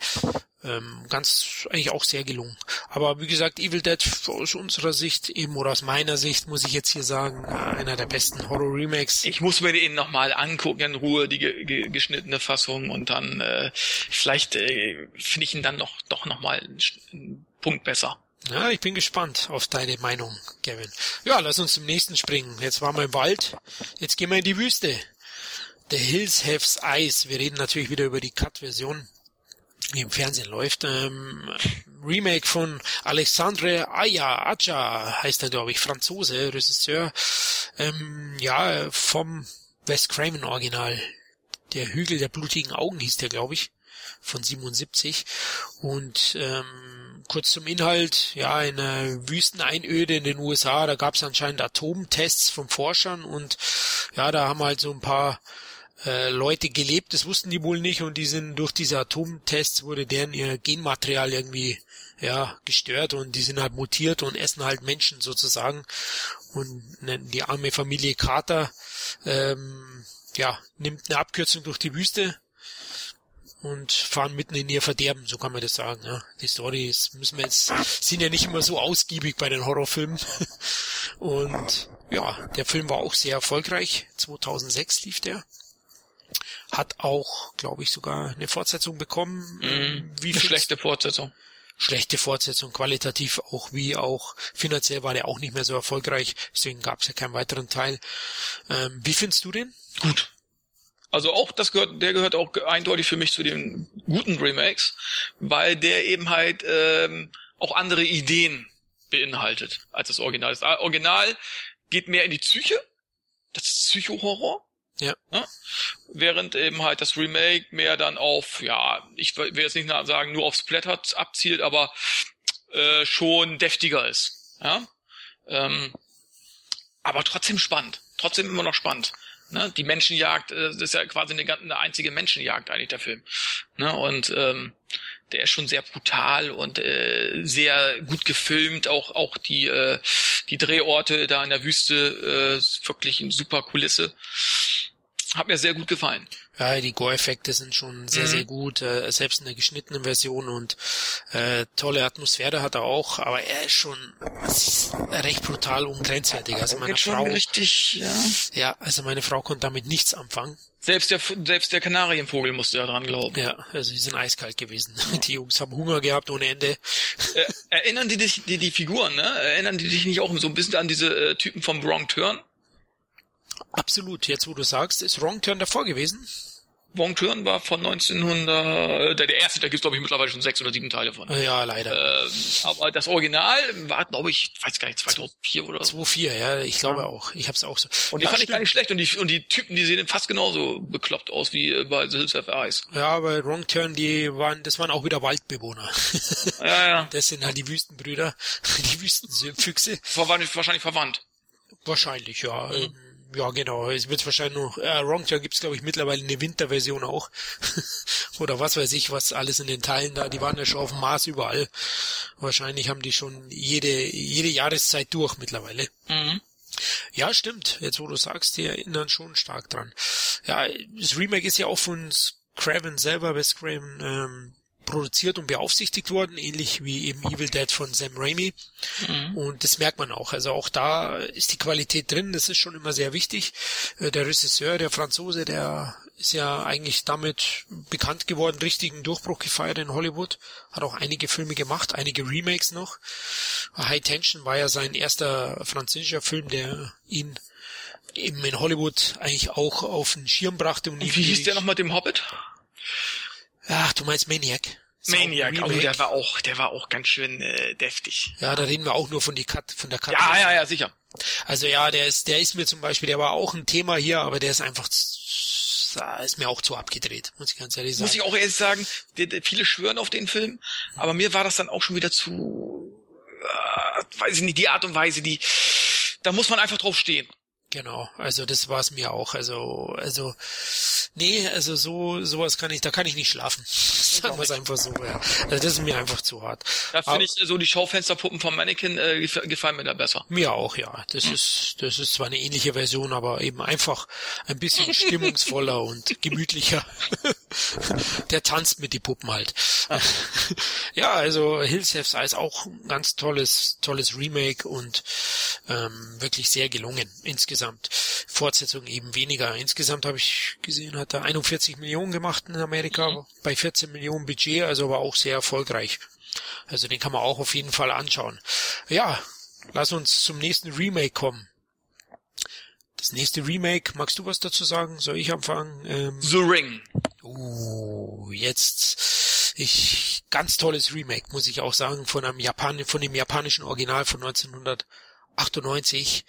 Ähm, ganz eigentlich auch sehr gelungen. Aber wie gesagt, Evil Dead aus unserer Sicht eben oder aus meiner Sicht muss ich jetzt hier sagen, einer der besten Horror-Remakes. Ich muss mir den nochmal angucken in Ruhe, die ge ge geschnittene Fassung und dann äh, vielleicht äh, finde ich ihn dann noch doch nochmal einen Punkt besser. Ja, ich bin gespannt auf deine Meinung, Kevin. Ja, lass uns zum nächsten springen. Jetzt waren wir im Wald, jetzt gehen wir in die Wüste. The Hills Have's Eyes. Wir reden natürlich wieder über die Cut-Version die im Fernsehen läuft. Ähm, Remake von Alexandre Aya, Aja heißt er, glaube ich, Franzose, Regisseur. Ähm, ja, vom Wes Craven Original. Der Hügel der blutigen Augen hieß der, glaube ich, von 77. Und ähm, kurz zum Inhalt, ja, in einer Wüsteneinöde in den USA, da gab es anscheinend Atomtests von Forschern und ja, da haben halt so ein paar äh, Leute gelebt, das wussten die wohl nicht und die sind durch diese Atomtests wurde deren ihr Genmaterial irgendwie ja gestört und die sind halt mutiert und essen halt Menschen sozusagen und die arme Familie Carter ähm, ja nimmt eine Abkürzung durch die Wüste und fahren mitten in ihr Verderben, so kann man das sagen. Ja. Die Storys müssen wir jetzt sind ja nicht immer so ausgiebig bei den Horrorfilmen und ja, der Film war auch sehr erfolgreich. 2006 lief der hat auch, glaube ich, sogar eine Fortsetzung bekommen. Mm, wie eine schlechte Fortsetzung. Schlechte Fortsetzung, qualitativ auch wie auch finanziell war der auch nicht mehr so erfolgreich, deswegen gab es ja keinen weiteren Teil. Ähm, wie findest du den? Gut. Also auch das gehört, der gehört auch eindeutig für mich zu den guten Remakes, weil der eben halt ähm, auch andere Ideen beinhaltet als das Original. Das Original geht mehr in die Psyche, das ist Psychohorror ja. ja. Während eben halt das Remake mehr dann auf, ja, ich will jetzt nicht sagen, nur auf Splatter abzielt, aber äh, schon deftiger ist. Ja. Ähm, aber trotzdem spannend. Trotzdem immer noch spannend. Ne? Die Menschenjagd, äh, das ist ja quasi eine, eine einzige Menschenjagd eigentlich der Film. Ne? Und ähm, der ist schon sehr brutal und äh, sehr gut gefilmt. Auch auch die äh, die Drehorte da in der Wüste äh, wirklich eine super Kulisse. Hat mir sehr gut gefallen. Ja, die Gore-Effekte sind schon sehr, mhm. sehr gut, äh, selbst in der geschnittenen Version und äh, tolle Atmosphäre hat er auch, aber er ist schon ist recht brutal und grenzwertig. Also meine Frau, richtig, ja. ja, also meine Frau konnte damit nichts anfangen. Selbst der, selbst der Kanarienvogel musste ja dran glauben. Ja, also die sind eiskalt gewesen. Die Jungs haben Hunger gehabt ohne Ende. Äh, erinnern die dich, die, die Figuren, ne? Erinnern die dich nicht auch so ein bisschen an diese äh, Typen vom Wrong Turn? Absolut. Jetzt, wo du sagst, ist Wrong Turn davor gewesen? Wrong Turn war von 1900, der, der erste, da gibt's glaube ich mittlerweile schon sechs oder sieben Teile von. Ja, leider. Ähm, aber das Original war glaube ich, weiß gar nicht, 2004 oder so. 2004, ja, ich glaube auch. Ich hab's auch so. Und die ja, fand stimmt. ich gar nicht schlecht und die, und die Typen, die sehen fast genauso bekloppt aus wie äh, bei The Hills of Ice. Ja, bei Wrong Turn, die waren, das waren auch wieder Waldbewohner. ja, ja. Das sind halt die Wüstenbrüder, die Wüstenfüchse. Wahrscheinlich verwandt. Wahrscheinlich, ja. Mhm ja, genau. Es wird wahrscheinlich noch, äh, Wrongturn gibt's glaube ich mittlerweile eine Winterversion auch. Oder was weiß ich, was alles in den Teilen da. Die waren ja schon auf dem Mars überall. Wahrscheinlich haben die schon jede, jede Jahreszeit durch mittlerweile. Mhm. Ja, stimmt. Jetzt wo du sagst, die erinnern schon stark dran. Ja, das Remake ist ja auch von Craven selber, Wes Craven, ähm, produziert und beaufsichtigt worden, ähnlich wie eben Evil Dead von Sam Raimi. Mhm. Und das merkt man auch. Also auch da ist die Qualität drin, das ist schon immer sehr wichtig. Äh, der Regisseur, der Franzose, der ist ja eigentlich damit bekannt geworden, richtigen Durchbruch gefeiert in Hollywood, hat auch einige Filme gemacht, einige Remakes noch. High Tension war ja sein erster französischer Film, der ihn eben in Hollywood eigentlich auch auf den Schirm brachte. Und Wie hieß der noch mit dem Hobbit? Ach, du meinst Maniac. Maniac, oh, der war auch, der war auch ganz schön äh, deftig. Ja, da reden wir auch nur von die Cut, von der Cut. Ja, ja, ja, sicher. Also ja, der ist, der ist mir zum Beispiel, der war auch ein Thema hier, aber der ist einfach, ist mir auch zu abgedreht, muss ich ganz ehrlich sagen. Muss ich auch ehrlich sagen, viele schwören auf den Film, aber mir war das dann auch schon wieder zu, äh, weiß ich nicht, die Art und Weise, die, da muss man einfach drauf stehen. Genau, also das war es mir auch. Also, also, nee, also so, sowas kann ich, da kann ich nicht schlafen. Sagen wir es einfach so, ja. Also das ist mir einfach zu hart. Da finde ich so die Schaufensterpuppen vom Mannequin äh, gefallen mir da besser. Mir auch, ja. Das hm. ist, das ist zwar eine ähnliche Version, aber eben einfach ein bisschen stimmungsvoller und gemütlicher. Der tanzt mit die Puppen halt. ja, also Hills Have Eyes auch ein ganz tolles, tolles Remake und ähm, wirklich sehr gelungen insgesamt insgesamt. Fortsetzung eben weniger. Insgesamt habe ich gesehen, hat er 41 Millionen gemacht in Amerika mhm. bei 14 Millionen Budget, also war auch sehr erfolgreich. Also den kann man auch auf jeden Fall anschauen. Ja, lass uns zum nächsten Remake kommen. Das nächste Remake, magst du was dazu sagen? Soll ich anfangen? Ähm, The Ring. Uh, jetzt ich ganz tolles Remake, muss ich auch sagen, von einem Japan von dem japanischen Original von 1998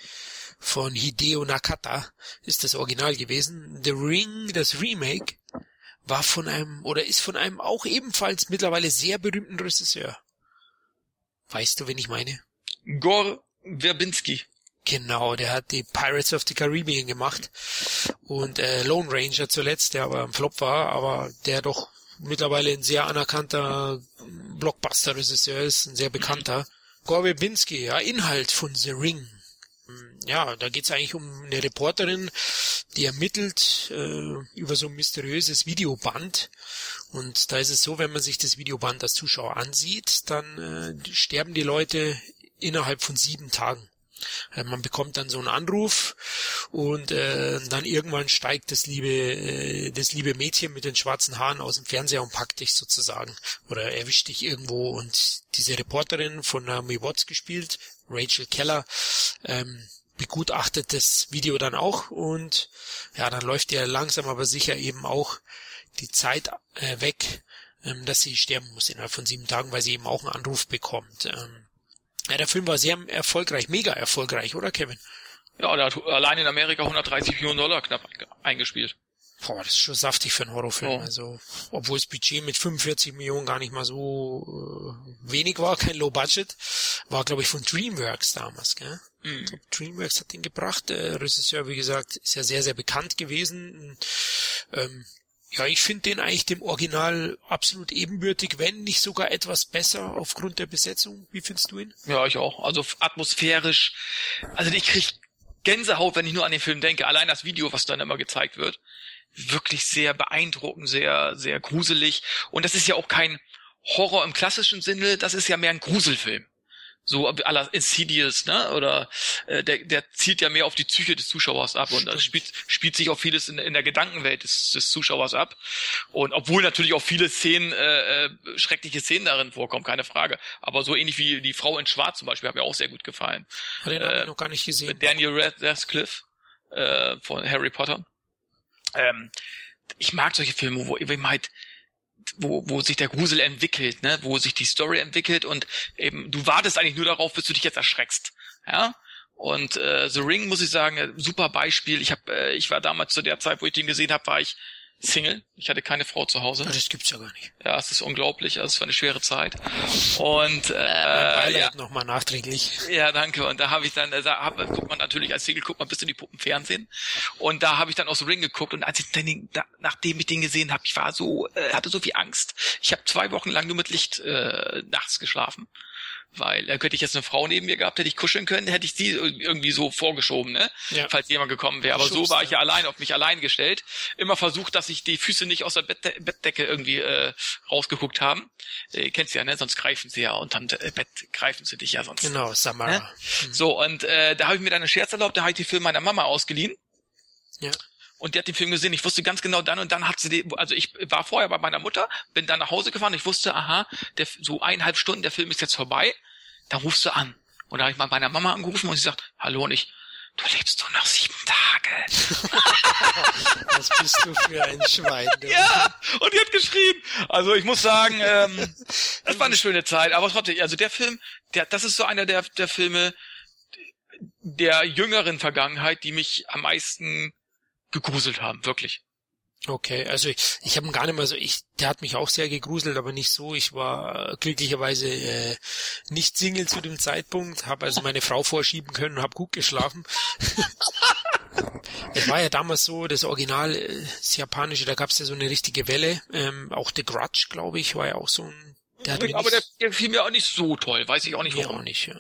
von Hideo Nakata ist das Original gewesen. The Ring, das Remake, war von einem oder ist von einem auch ebenfalls mittlerweile sehr berühmten Regisseur. Weißt du, wen ich meine? Gor Verbinski. Genau, der hat die Pirates of the Caribbean gemacht und äh, Lone Ranger zuletzt, der aber ein Flop war, aber der doch mittlerweile ein sehr anerkannter Blockbuster-Regisseur ist, ein sehr bekannter. Gore Verbinski, ja, Inhalt von The Ring ja, da geht's eigentlich um eine Reporterin, die ermittelt äh, über so ein mysteriöses Videoband. Und da ist es so, wenn man sich das Videoband als Zuschauer ansieht, dann äh, sterben die Leute innerhalb von sieben Tagen. Äh, man bekommt dann so einen Anruf und äh, dann irgendwann steigt das liebe äh, das liebe Mädchen mit den schwarzen Haaren aus dem Fernseher und packt dich sozusagen oder erwischt dich irgendwo und diese Reporterin von Naomi Watts gespielt, Rachel Keller, ähm, begutachtet das Video dann auch und ja, dann läuft ja langsam aber sicher eben auch die Zeit äh, weg, ähm, dass sie sterben muss innerhalb von sieben Tagen, weil sie eben auch einen Anruf bekommt. Ähm, ja, der Film war sehr erfolgreich, mega erfolgreich, oder Kevin? Ja, der hat allein in Amerika 130 Millionen Dollar knapp eingespielt. Boah, das ist schon saftig für einen Horrorfilm. Oh. Also, obwohl das Budget mit 45 Millionen gar nicht mal so äh, wenig war, kein Low Budget, war glaube ich von DreamWorks damals, gell? Mhm. Glaub, DreamWorks hat den gebracht. Der Regisseur, wie gesagt, ist ja sehr, sehr bekannt gewesen. Ähm, ja, ich finde den eigentlich dem Original absolut ebenbürtig, wenn nicht sogar etwas besser aufgrund der Besetzung. Wie findest du ihn? Ja, ich auch. Also atmosphärisch. Also ich krieg Gänsehaut, wenn ich nur an den Film denke. Allein das Video, was dann immer gezeigt wird wirklich sehr beeindruckend, sehr, sehr gruselig. Und das ist ja auch kein Horror im klassischen Sinne, das ist ja mehr ein Gruselfilm so aller Insidious, ne? Oder äh, der, der zielt ja mehr auf die Psyche des Zuschauers ab und das spielt, spielt sich auch vieles in, in der Gedankenwelt des, des Zuschauers ab. Und obwohl natürlich auch viele Szenen, äh, äh, schreckliche Szenen darin vorkommen, keine Frage. Aber so ähnlich wie die Frau in Schwarz zum Beispiel, hat mir auch sehr gut gefallen. Den äh, noch gar nicht gesehen. Daniel Radcliffe äh, von Harry Potter. Ähm, ich mag solche Filme, wo eben halt wo, wo sich der Grusel entwickelt, ne, wo sich die Story entwickelt und eben du wartest eigentlich nur darauf, bis du dich jetzt erschreckst, ja. Und äh, The Ring muss ich sagen, super Beispiel. Ich habe, äh, ich war damals zu der Zeit, wo ich den gesehen habe, war ich Single. Ich hatte keine Frau zu Hause. Das gibt's ja gar nicht. Ja, es ist unglaublich. Also es war eine schwere Zeit. Und äh, ja. nochmal nachträglich. Ja, danke. Und da habe ich dann, da hab, guckt man natürlich als Single, guckt man bis in die Puppen Fernsehen. Und da habe ich dann aus Ring geguckt. Und als ich dann, da, nachdem ich den gesehen habe, ich war so, äh, hatte so viel Angst. Ich habe zwei Wochen lang nur mit Licht äh, nachts geschlafen weil da könnte ich jetzt eine Frau neben mir gehabt, hätte ich kuscheln können, hätte ich sie irgendwie so vorgeschoben, ne? Ja. Falls jemand gekommen wäre. Aber Schubst, so war ich ja allein auf mich allein gestellt. Immer versucht, dass ich die Füße nicht aus der Bettde Bettdecke irgendwie äh, rausgeguckt haben. Äh, kennst du ja, ne? Sonst greifen sie ja unterm äh, Bett greifen sie dich ja sonst. Genau, Samara. Ne? Mhm. So, und äh, da habe ich mir dann einen Scherz erlaubt, da habe ich die Film meiner Mama ausgeliehen. Ja und die hat den Film gesehen. Ich wusste ganz genau dann und dann hat sie die, also ich war vorher bei meiner Mutter, bin dann nach Hause gefahren. Ich wusste, aha, der, so eineinhalb Stunden, der Film ist jetzt vorbei. Da rufst du an. Und da habe ich mal meiner Mama angerufen und sie sagt, hallo und ich, du lebst doch noch sieben Tage. Was bist du für ein Schwein? Du. Ja, und die hat geschrieben. Also ich muss sagen, ähm, das war eine schöne Zeit. Aber trotzdem, also der Film, der, das ist so einer der, der Filme der jüngeren Vergangenheit, die mich am meisten gegruselt haben, wirklich. Okay, also ich, ich habe gar nicht mehr so, ich, der hat mich auch sehr gegruselt, aber nicht so. Ich war glücklicherweise äh, nicht Single zu dem Zeitpunkt, habe also meine Frau vorschieben können und habe gut geschlafen. es war ja damals so, das Original, äh, das Japanische, da gab es ja so eine richtige Welle. Ähm, auch The Grudge, glaube ich, war ja auch so ein. Der hat aber der, der fiel mir auch nicht so toll, weiß ich auch nicht warum. Mir auch nicht, ja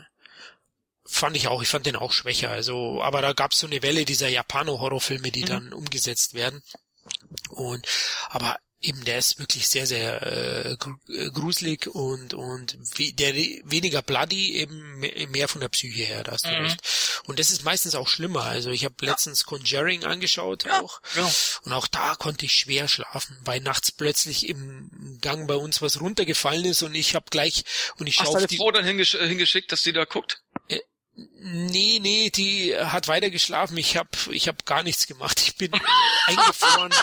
fand ich auch, ich fand den auch schwächer. Also, aber da gab es so eine Welle dieser Japano-Horrorfilme, die mhm. dann umgesetzt werden. Und aber eben der ist wirklich sehr sehr äh, äh gruselig und und der weniger bloody eben mehr von der Psyche her da hast du mhm. recht und das ist meistens auch schlimmer also ich habe letztens Conjuring angeschaut ja, auch ja. und auch da konnte ich schwer schlafen weil nachts plötzlich im Gang bei uns was runtergefallen ist und ich habe gleich und ich schaue Hast deine Frau dann hingesch hingeschickt dass sie da guckt Nee, nee, die hat weiter geschlafen. Ich habe ich hab gar nichts gemacht. Ich bin eingefroren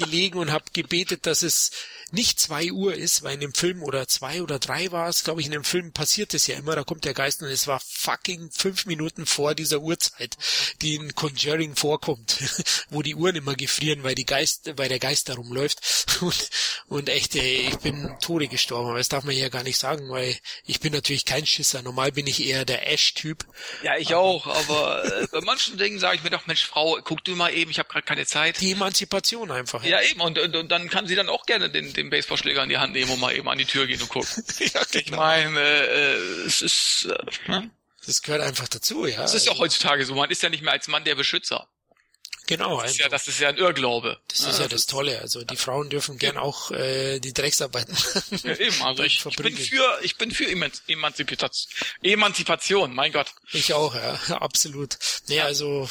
gelegen und habe gebetet, dass es nicht zwei Uhr ist, weil in dem Film oder zwei oder drei war es, glaube ich, in dem Film passiert es ja immer, da kommt der Geist und es war fucking fünf Minuten vor dieser Uhrzeit, die in Conjuring vorkommt, wo die Uhren immer gefrieren, weil die Geist, weil der Geist da rumläuft und, und echt, ey, ich bin Tode gestorben, aber das darf man ja gar nicht sagen, weil ich bin natürlich kein Schisser, normal bin ich eher der Ash-Typ. Ja, ich aber, auch, aber äh, bei manchen Dingen sage ich mir doch, Mensch, Frau, guck du mal eben, ich habe gerade keine Zeit. Die Emanzipation einfach. Ja, ja eben, und, und, und dann kann sie dann auch gerne den, den Baseballschläger in die Hand nehmen und mal eben an die Tür gehen und gucken. ja, genau. Ich meine, äh, es ist, äh, ne? Das gehört einfach dazu, ja. Das ist ja heutzutage so. Man ist ja nicht mehr als Mann der Beschützer. Genau. Das ist, ja, also das ist ja ein Irrglaube. Das ist ja, das Tolle. Also die Frauen dürfen gern auch äh, die Drecksarbeiten Ja, eben, also ich, ich bin für ich bin für Emanzipation. Emanzipation, mein Gott. Ich auch, ja, absolut. Nee, also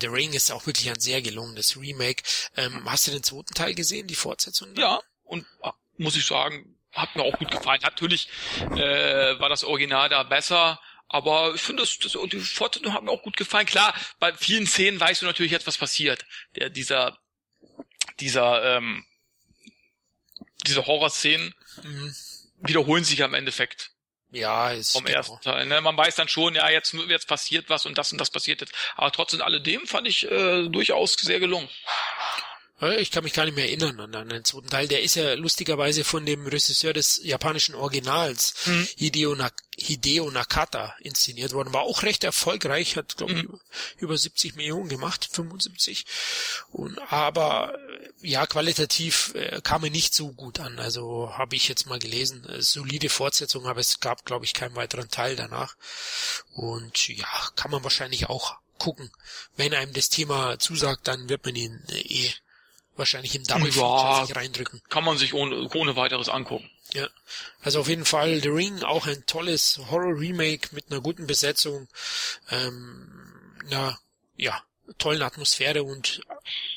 The Ring ist auch wirklich ein sehr gelungenes Remake. Ähm, hast du den zweiten Teil gesehen, die Fortsetzung? Ja, und ah, muss ich sagen, hat mir auch gut gefallen. Natürlich äh, war das Original da besser, aber ich finde, das, das, die Fortsetzung hat mir auch gut gefallen. Klar, bei vielen Szenen weißt du natürlich jetzt, was passiert. Der, dieser, dieser, ähm, diese Horrorszenen mhm. wiederholen sich am Endeffekt. Ja, ist vom genau. ersten Teil. Ne? Man weiß dann schon, ja, jetzt, jetzt passiert was und das und das passiert jetzt. Aber trotzdem alledem fand ich äh, durchaus sehr gelungen. Ich kann mich gar nicht mehr erinnern an den zweiten Teil. Der ist ja lustigerweise von dem Regisseur des japanischen Originals, mhm. Hideo, Nak Hideo Nakata, inszeniert worden. War auch recht erfolgreich, hat, glaube ich, mhm. über 70 Millionen gemacht, 75. Und, aber ja, qualitativ äh, kam er nicht so gut an. Also habe ich jetzt mal gelesen. Äh, solide Fortsetzung, aber es gab, glaube ich, keinen weiteren Teil danach. Und ja, kann man wahrscheinlich auch gucken. Wenn einem das Thema zusagt, dann wird man ihn äh, eh wahrscheinlich im Double Ja. Sich reindrücken. Kann man sich ohne, ohne weiteres angucken. Ja. Also auf jeden Fall The Ring, auch ein tolles Horror-Remake mit einer guten Besetzung, ähm, einer, ja, tollen Atmosphäre und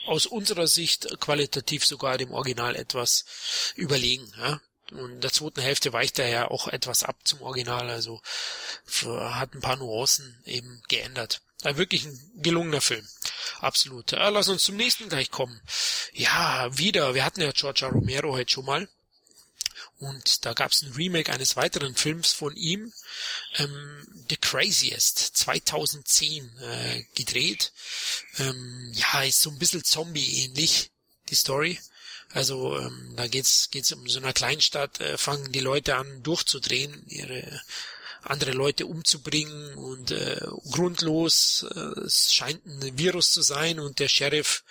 aus unserer Sicht qualitativ sogar dem Original etwas überlegen. Ja? Und in der zweiten Hälfte weicht er ja auch etwas ab zum Original, also hat ein paar Nuancen eben geändert. Ein wirklich ein gelungener Film. Absolut. Ja, lass uns zum nächsten gleich kommen. Ja, wieder. Wir hatten ja George Romero heute schon mal. Und da gab es ein Remake eines weiteren Films von ihm, ähm, The Craziest, 2010 äh, gedreht. Ähm, ja, ist so ein bisschen Zombie-ähnlich, die Story. Also ähm, da geht's geht's um so eine Kleinstadt, äh, fangen die Leute an durchzudrehen, ihre andere Leute umzubringen und äh, grundlos, äh, es scheint ein Virus zu sein und der Sheriff,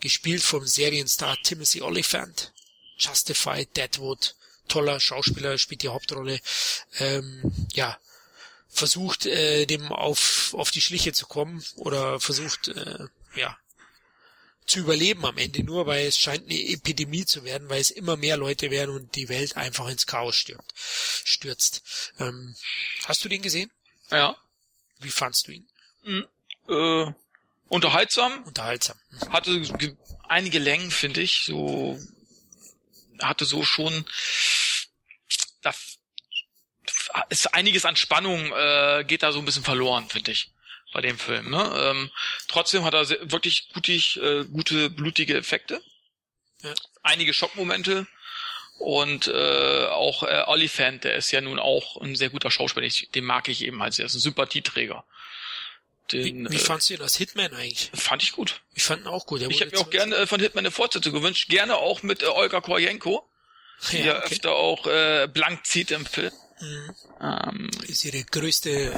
gespielt vom Serienstar Timothy Oliphant, Justified, Deadwood, toller Schauspieler, spielt die Hauptrolle, ähm, ja, versucht äh, dem auf, auf die Schliche zu kommen oder versucht, äh, ja, zu überleben am Ende, nur weil es scheint eine Epidemie zu werden, weil es immer mehr Leute werden und die Welt einfach ins Chaos stürzt. stürzt. Ähm, hast du den gesehen? Ja. Wie fandst du ihn? Äh, unterhaltsam, Unterhaltsam. Hatte ge- einige Längen, finde ich, so hatte so schon da ist einiges an Spannung äh, geht da so ein bisschen verloren, finde ich, bei dem Film. Ne? Ähm, trotzdem hat er sehr, wirklich gutig, äh, gute blutige Effekte, Ja. einige Schockmomente und äh, auch äh, Oliphant, der ist ja nun auch ein sehr guter Schauspieler, ich, den mag ich eben als er ist ein Sympathieträger. Wie, Den wie äh, fandst du ihn als Hitman eigentlich? fand ich gut. Ich fand ihn auch gut. Er Ich hätte mir auch gerne äh, von Hitman eine Fortsetzung gewünscht, gerne auch mit äh, Olga Korjenko, die ja, ja, okay. öfter auch äh, blank zieht im Film. Mhm. Ähm, ist ihre größte äh,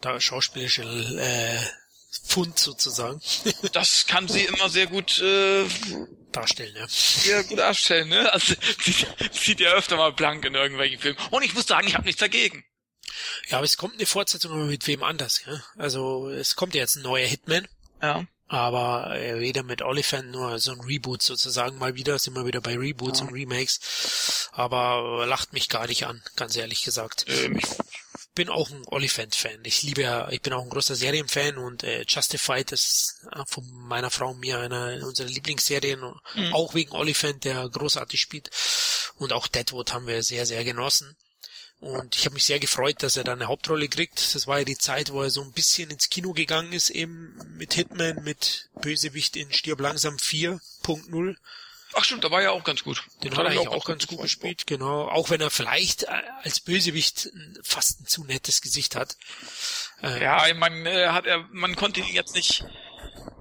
da schauspielerische äh, Fund sozusagen das kann sie immer sehr gut äh, darstellen. Ja. sehr gut darstellen, ne? Also sie zieht ja öfter mal blank in irgendwelchen Filmen. Und ich muss sagen, ich habe nichts dagegen. ja, aber es kommt eine Fortsetzung aber mit wem anders. Ja? Also es kommt ja jetzt ein neuer Hitman, Ja. aber äh, weder mit Oliphant nur so ein Reboot sozusagen mal wieder, sind wir wieder bei Reboots und Remakes, aber lacht mich gar nicht an, ganz ehrlich gesagt. Ähm, ich, bin auch ein Oliphant-Fan. Ich liebe ja, ich bin auch ein großer Serienfan und äh, Justified ist äh, von meiner Frau und mir einer unserer Lieblingsserien, auch wegen Oliphant, der großartig spielt. Und auch Deadwood haben wir sehr, sehr genossen. Und ich habe mich sehr gefreut, dass er da eine Hauptrolle kriegt. Das war ja die Zeit, wo er so ein bisschen ins Kino gegangen ist, eben mit Hitman, mit Bösewicht in Stirb langsam 4.0. ach stimmt, da war ja auch ganz gut. Den hat er eigentlich auch ganz gut gespielt, genau. Auch wenn er vielleicht äh, als Bösewicht fast ein zu nettes Gesicht hat. Äh, Ja, man äh, hat er, man konnte ihn jetzt nicht.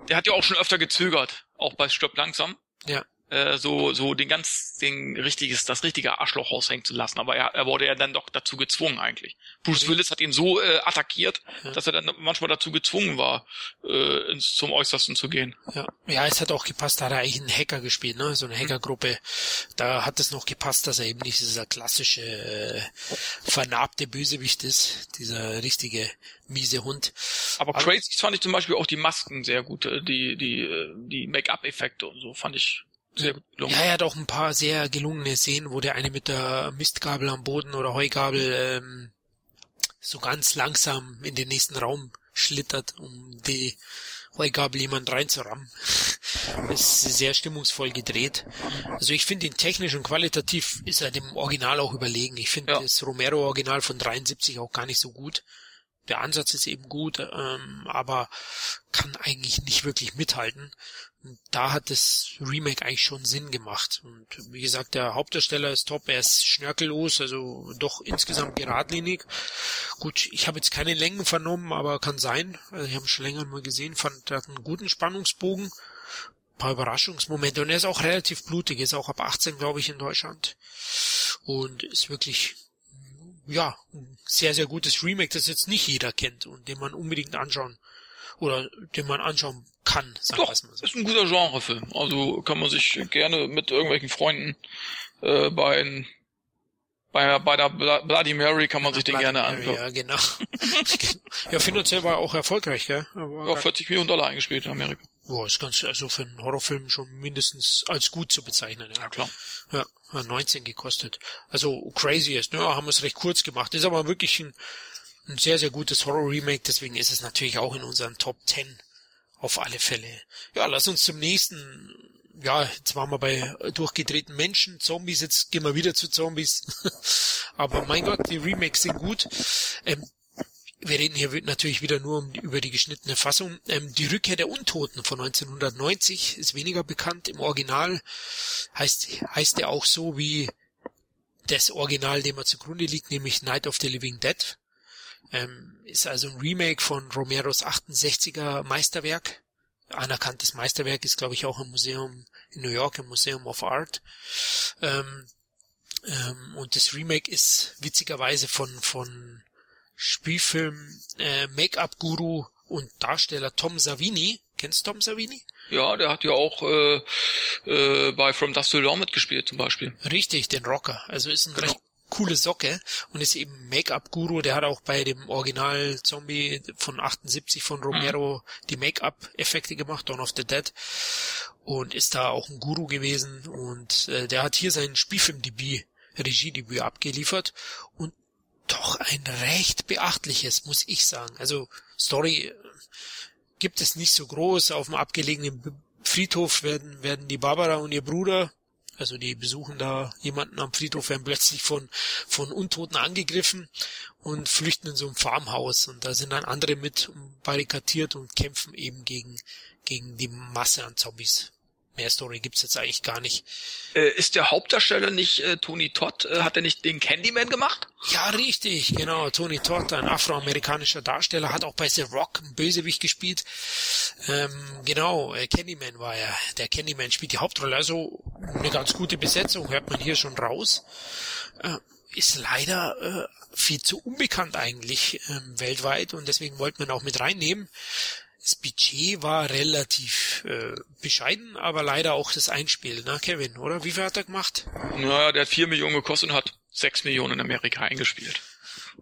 Der hat ja auch schon öfter gezögert, auch bei Stirb langsam. ja. Äh, so so den ganz den richtiges das richtige Arschloch raushängen zu lassen, aber er, er wurde ja dann doch dazu gezwungen eigentlich. Bruce Willis hat ihn so äh, attackiert, Ja. dass er dann manchmal dazu gezwungen war, äh, ins zum Äußersten zu gehen. Ja, ja, es hat auch gepasst, da hat er eigentlich einen Hacker gespielt, ne? So eine Hackergruppe. Da hat es noch gepasst, dass er eben nicht dieser klassische äh, vernarbte Bösewicht ist, dieser richtige miese Hund. Aber Aber- crazy fand ich zum Beispiel auch die Masken sehr gut, äh, die die äh, die Make-up-Effekte und so fand ich sehr gelungen. Ja, er hat auch ein paar sehr gelungene Szenen, wo der eine mit der Mistgabel am Boden oder Heugabel ähm, so ganz langsam in den nächsten Raum schlittert, um die Heugabel jemand reinzurammen. Das ist sehr stimmungsvoll gedreht. Also ich finde ihn technisch und qualitativ ist er dem Original auch überlegen. Ich finde Ja. das Romero-Original von 73 auch gar nicht so gut. Der Ansatz ist eben gut, ähm, aber kann eigentlich nicht wirklich mithalten. Da hat das Remake eigentlich schon Sinn gemacht. Und wie gesagt, der Hauptdarsteller ist top, er ist schnörkellos, also doch insgesamt geradlinig. Gut, ich habe jetzt keine Längen vernommen, aber kann sein. Also ich habe schon länger mal gesehen, fand er hat einen guten Spannungsbogen, ein paar Überraschungsmomente und er ist auch relativ blutig, ist auch ab 18, glaube ich, in Deutschland. Und ist wirklich ja, ein sehr, sehr gutes Remake, das jetzt nicht jeder kennt und den man unbedingt anschauen oder den man anschauen kann, sagen Doch, so. ist ein guter Genrefilm. Also kann man sich gerne mit irgendwelchen Freunden äh, bei bei, bei der Bla- Bloody Mary kann man sich den Bloody gerne angucken. Ja, genau. ja, finanziell war er auch erfolgreich, gell? Aber Ja, 40 Millionen Dollar eingespielt in Amerika. ja, ist ganz, also für einen Horrorfilm schon mindestens als gut zu bezeichnen. Ja, Ja, klar. ja 19 gekostet. Also crazy ist, ne? Haben wir es recht kurz gemacht. Ist aber wirklich ein, ein sehr, sehr gutes Horror-Remake, deswegen ist es natürlich auch in unseren Top 10 auf alle Fälle. Ja, lass uns zum nächsten ja, jetzt waren wir bei durchgedrehten Menschen, Zombies, jetzt gehen wir wieder zu Zombies. Aber mein Gott, die Remakes sind gut. Ähm, wir reden hier natürlich wieder nur um, über die geschnittene Fassung. Ähm, die Rückkehr der Untoten von 1990 ist weniger bekannt. Im Original heißt, heißt er auch so wie das Original, dem er zugrunde liegt, nämlich Night of the Living Dead. Ähm, ist also ein Remake von Romeros 68er Meisterwerk anerkanntes Meisterwerk ist, glaube ich, auch im Museum in New York, im Museum of Art. Ähm, ähm, und das Remake ist witzigerweise von, von Spielfilm äh, Make-up-Guru und Darsteller Tom Savini. Kennst du Tom Savini? Ja, der hat ja auch äh, äh, bei From Dust to Dawn mitgespielt zum Beispiel. Richtig, den Rocker. Also ist ein genau. recht coole Socke und ist eben Make-up-Guru. Der hat auch bei dem Original Zombie von 78 von Romero mhm. die Make-up-Effekte gemacht, Dawn of the Dead. Und ist da auch ein Guru gewesen. Und äh, der hat hier sein Spielfilmdebüt, Regiedebüt abgeliefert. Und doch ein recht beachtliches, muss ich sagen. Also Story gibt es nicht so groß. Auf dem abgelegenen Friedhof werden, werden die Barbara und ihr Bruder also die besuchen da jemanden am Friedhof, werden plötzlich von, von Untoten angegriffen und flüchten in so ein Farmhaus. Und da sind dann andere mit barrikadiert und kämpfen eben gegen, gegen die Masse an Zombies. Mehr Story gibt's jetzt eigentlich gar nicht. Äh, ist der Hauptdarsteller nicht äh, Tony Todd? Äh, hat er nicht den Candyman gemacht? Ja, richtig, genau. Tony Todd, ein afroamerikanischer Darsteller, hat auch bei The Rock einen Bösewicht gespielt. Ähm, genau, äh, Candyman war er. Der Candyman spielt die Hauptrolle. Also eine ganz gute Besetzung, hört man hier schon raus. Äh, ist leider äh, viel zu unbekannt eigentlich ähm, weltweit und deswegen wollten wir ihn auch mit reinnehmen. Das Budget war relativ äh, bescheiden, aber leider auch das Einspiel, ne, Kevin, oder? Wie viel hat er gemacht? Naja, der hat vier Millionen gekostet und hat sechs Millionen in Amerika eingespielt.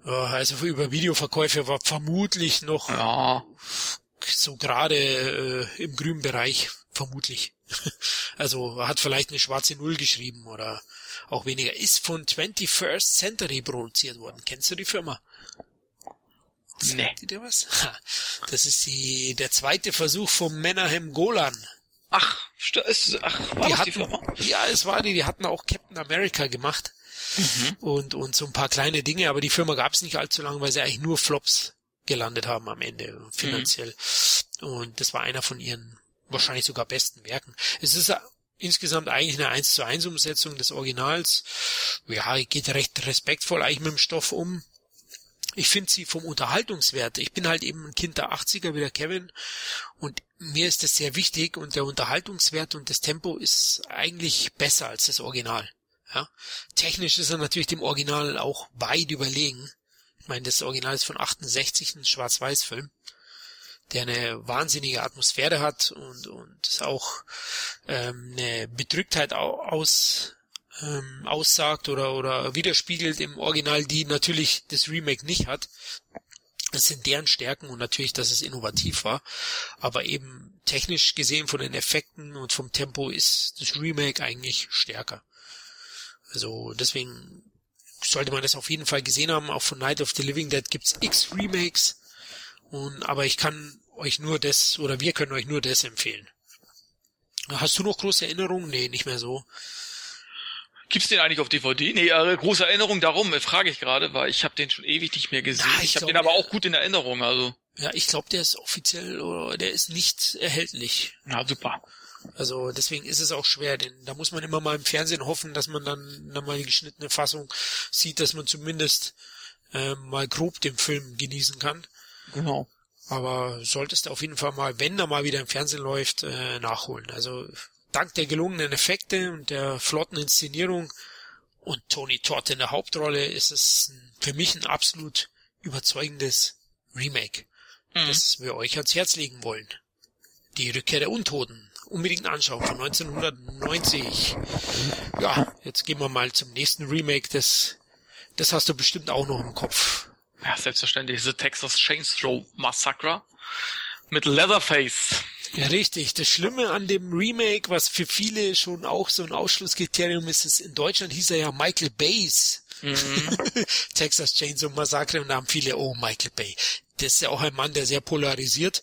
Ja, also über Videoverkäufe war vermutlich noch ja. so gerade äh, im grünen Bereich, vermutlich. also hat vielleicht eine schwarze Null geschrieben oder auch weniger. Ist von 21st Century produziert worden. Kennst du die Firma? Nee. Sagt dir was? Das ist die, der zweite Versuch vom Menahem Golan. Ach, ist, ach, war die das hatten, die Firma? Ja, es war die, die hatten auch Captain America gemacht. Mhm. Und, und so ein paar kleine Dinge, aber die Firma gab es nicht allzu lange, weil sie eigentlich nur Flops gelandet haben am Ende, finanziell. Mhm. Und das war einer von ihren wahrscheinlich sogar besten Werken. Es ist insgesamt eigentlich eine 1 zu 1 Umsetzung des Originals. Ja, geht recht respektvoll eigentlich mit dem Stoff um ich finde sie vom Unterhaltungswert. Ich bin halt eben ein Kind der 80er wie der Kevin und mir ist das sehr wichtig und der Unterhaltungswert und das Tempo ist eigentlich besser als das Original. Ja? Technisch ist er natürlich dem Original auch weit überlegen. Ich meine, das Original ist von 68, ein Schwarz-Weiß-Film, der eine wahnsinnige Atmosphäre hat und, und auch ähm, eine Bedrücktheit aus, ähm, aussagt oder, oder widerspiegelt im Original, die natürlich das Remake nicht hat. Das sind deren Stärken und natürlich, dass es innovativ war. Aber eben technisch gesehen von den Effekten und vom Tempo ist das Remake eigentlich stärker. Also deswegen sollte man das auf jeden Fall gesehen haben. Auch von Night of the Living Dead gibt's x Remakes. Und, aber ich kann euch nur das, oder wir können euch nur das empfehlen. Hast du noch große Erinnerungen? Nee, nicht mehr so. Gibt's den eigentlich auf DVD? Nee, äh, große Erinnerung darum, äh, frage ich gerade, weil ich habe den schon ewig nicht mehr gesehen. Na, ich ich habe den aber ja. auch gut in Erinnerung, also. Ja, ich glaube, der ist offiziell oder der ist nicht erhältlich. Na super. Also deswegen ist es auch schwer, denn da muss man immer mal im Fernsehen hoffen, dass man dann, dann mal die geschnittene Fassung sieht, dass man zumindest äh, mal grob den Film genießen kann. Genau. Aber solltest du auf jeden Fall mal, wenn er mal wieder im Fernsehen läuft, äh, nachholen. Also dank der gelungenen Effekte und der flotten Inszenierung und Tony Todd in der Hauptrolle ist es für mich ein absolut überzeugendes Remake, Mhm. das wir euch ans Herz legen wollen. Die Rückkehr der Untoten. Unbedingt anschauen von 1990. Ja, jetzt gehen wir mal zum nächsten Remake. Das, das hast du bestimmt auch noch im Kopf. Ja, selbstverständlich. The Texas Chainsaw Massacre mit Leatherface. Ja, richtig. Das Schlimme an dem Remake, was für viele schon auch so ein Ausschlusskriterium ist, ist, in Deutschland hieß er ja Michael Bays. Mhm. Texas Chainsaw Massacre und da haben viele, oh, Michael Bay. Das ist ja auch ein Mann, der sehr polarisiert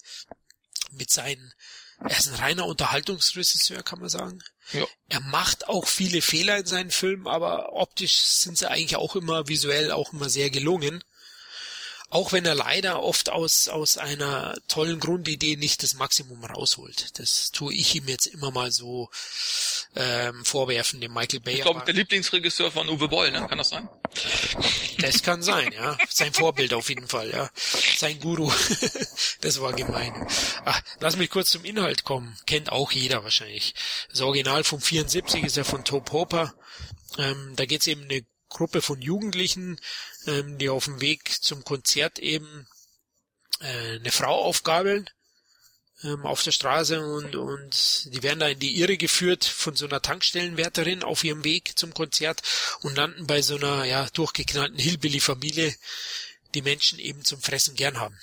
mit seinen, er ist ein reiner Unterhaltungsregisseur, kann man sagen. Ja. Er macht auch viele Fehler in seinen Filmen, aber optisch sind sie eigentlich auch immer visuell auch immer sehr gelungen. Auch wenn er leider oft aus, aus einer tollen Grundidee nicht das Maximum rausholt. Das tue ich ihm jetzt immer mal so ähm, vorwerfen, dem Michael Bay. Ich glaube, der Lieblingsregisseur von Uwe Boll, ne? Kann das sein? Das kann sein, ja. Sein Vorbild auf jeden Fall, ja. Sein Guru. das war gemein. Ach, lass mich kurz zum Inhalt kommen. Kennt auch jeder wahrscheinlich. Das Original vom 74 ist ja von Top Hopper. Ähm, da geht's eben eine Gruppe von Jugendlichen, ähm, die auf dem Weg zum Konzert eben äh, eine Frau aufgabeln ähm, auf der Straße und, und die werden da in die Irre geführt von so einer Tankstellenwärterin auf ihrem Weg zum Konzert und landen bei so einer ja durchgeknallten Hillbilly-Familie, die Menschen eben zum Fressen gern haben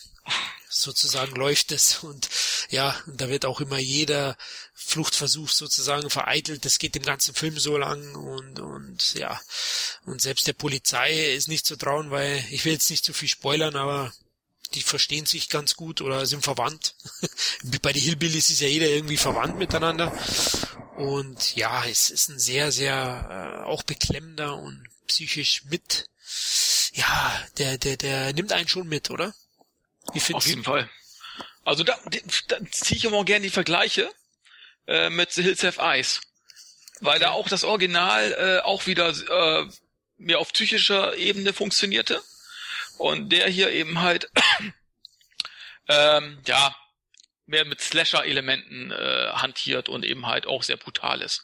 sozusagen läuft es und ja, und da wird auch immer jeder Fluchtversuch sozusagen vereitelt. Das geht den ganzen Film so lang und und ja, und selbst der Polizei ist nicht zu trauen, weil ich will jetzt nicht zu viel spoilern, aber die verstehen sich ganz gut oder sind verwandt. Bei den Hillbillies ist ja jeder irgendwie verwandt miteinander. Und ja, es ist ein sehr, sehr äh, auch beklemmender und psychisch mit. Ja, der, der, der nimmt einen schon mit, oder? Wie Auf jeden Fall. Also da, da ziehe ich immer auch gerne die Vergleiche äh, mit The Hills Have Eyes. Weil okay. da auch das Original äh, auch wieder äh, mehr auf psychischer Ebene funktionierte. Und der hier eben halt ähm, ja mehr mit Slasher-Elementen äh, hantiert und eben halt auch sehr brutal ist.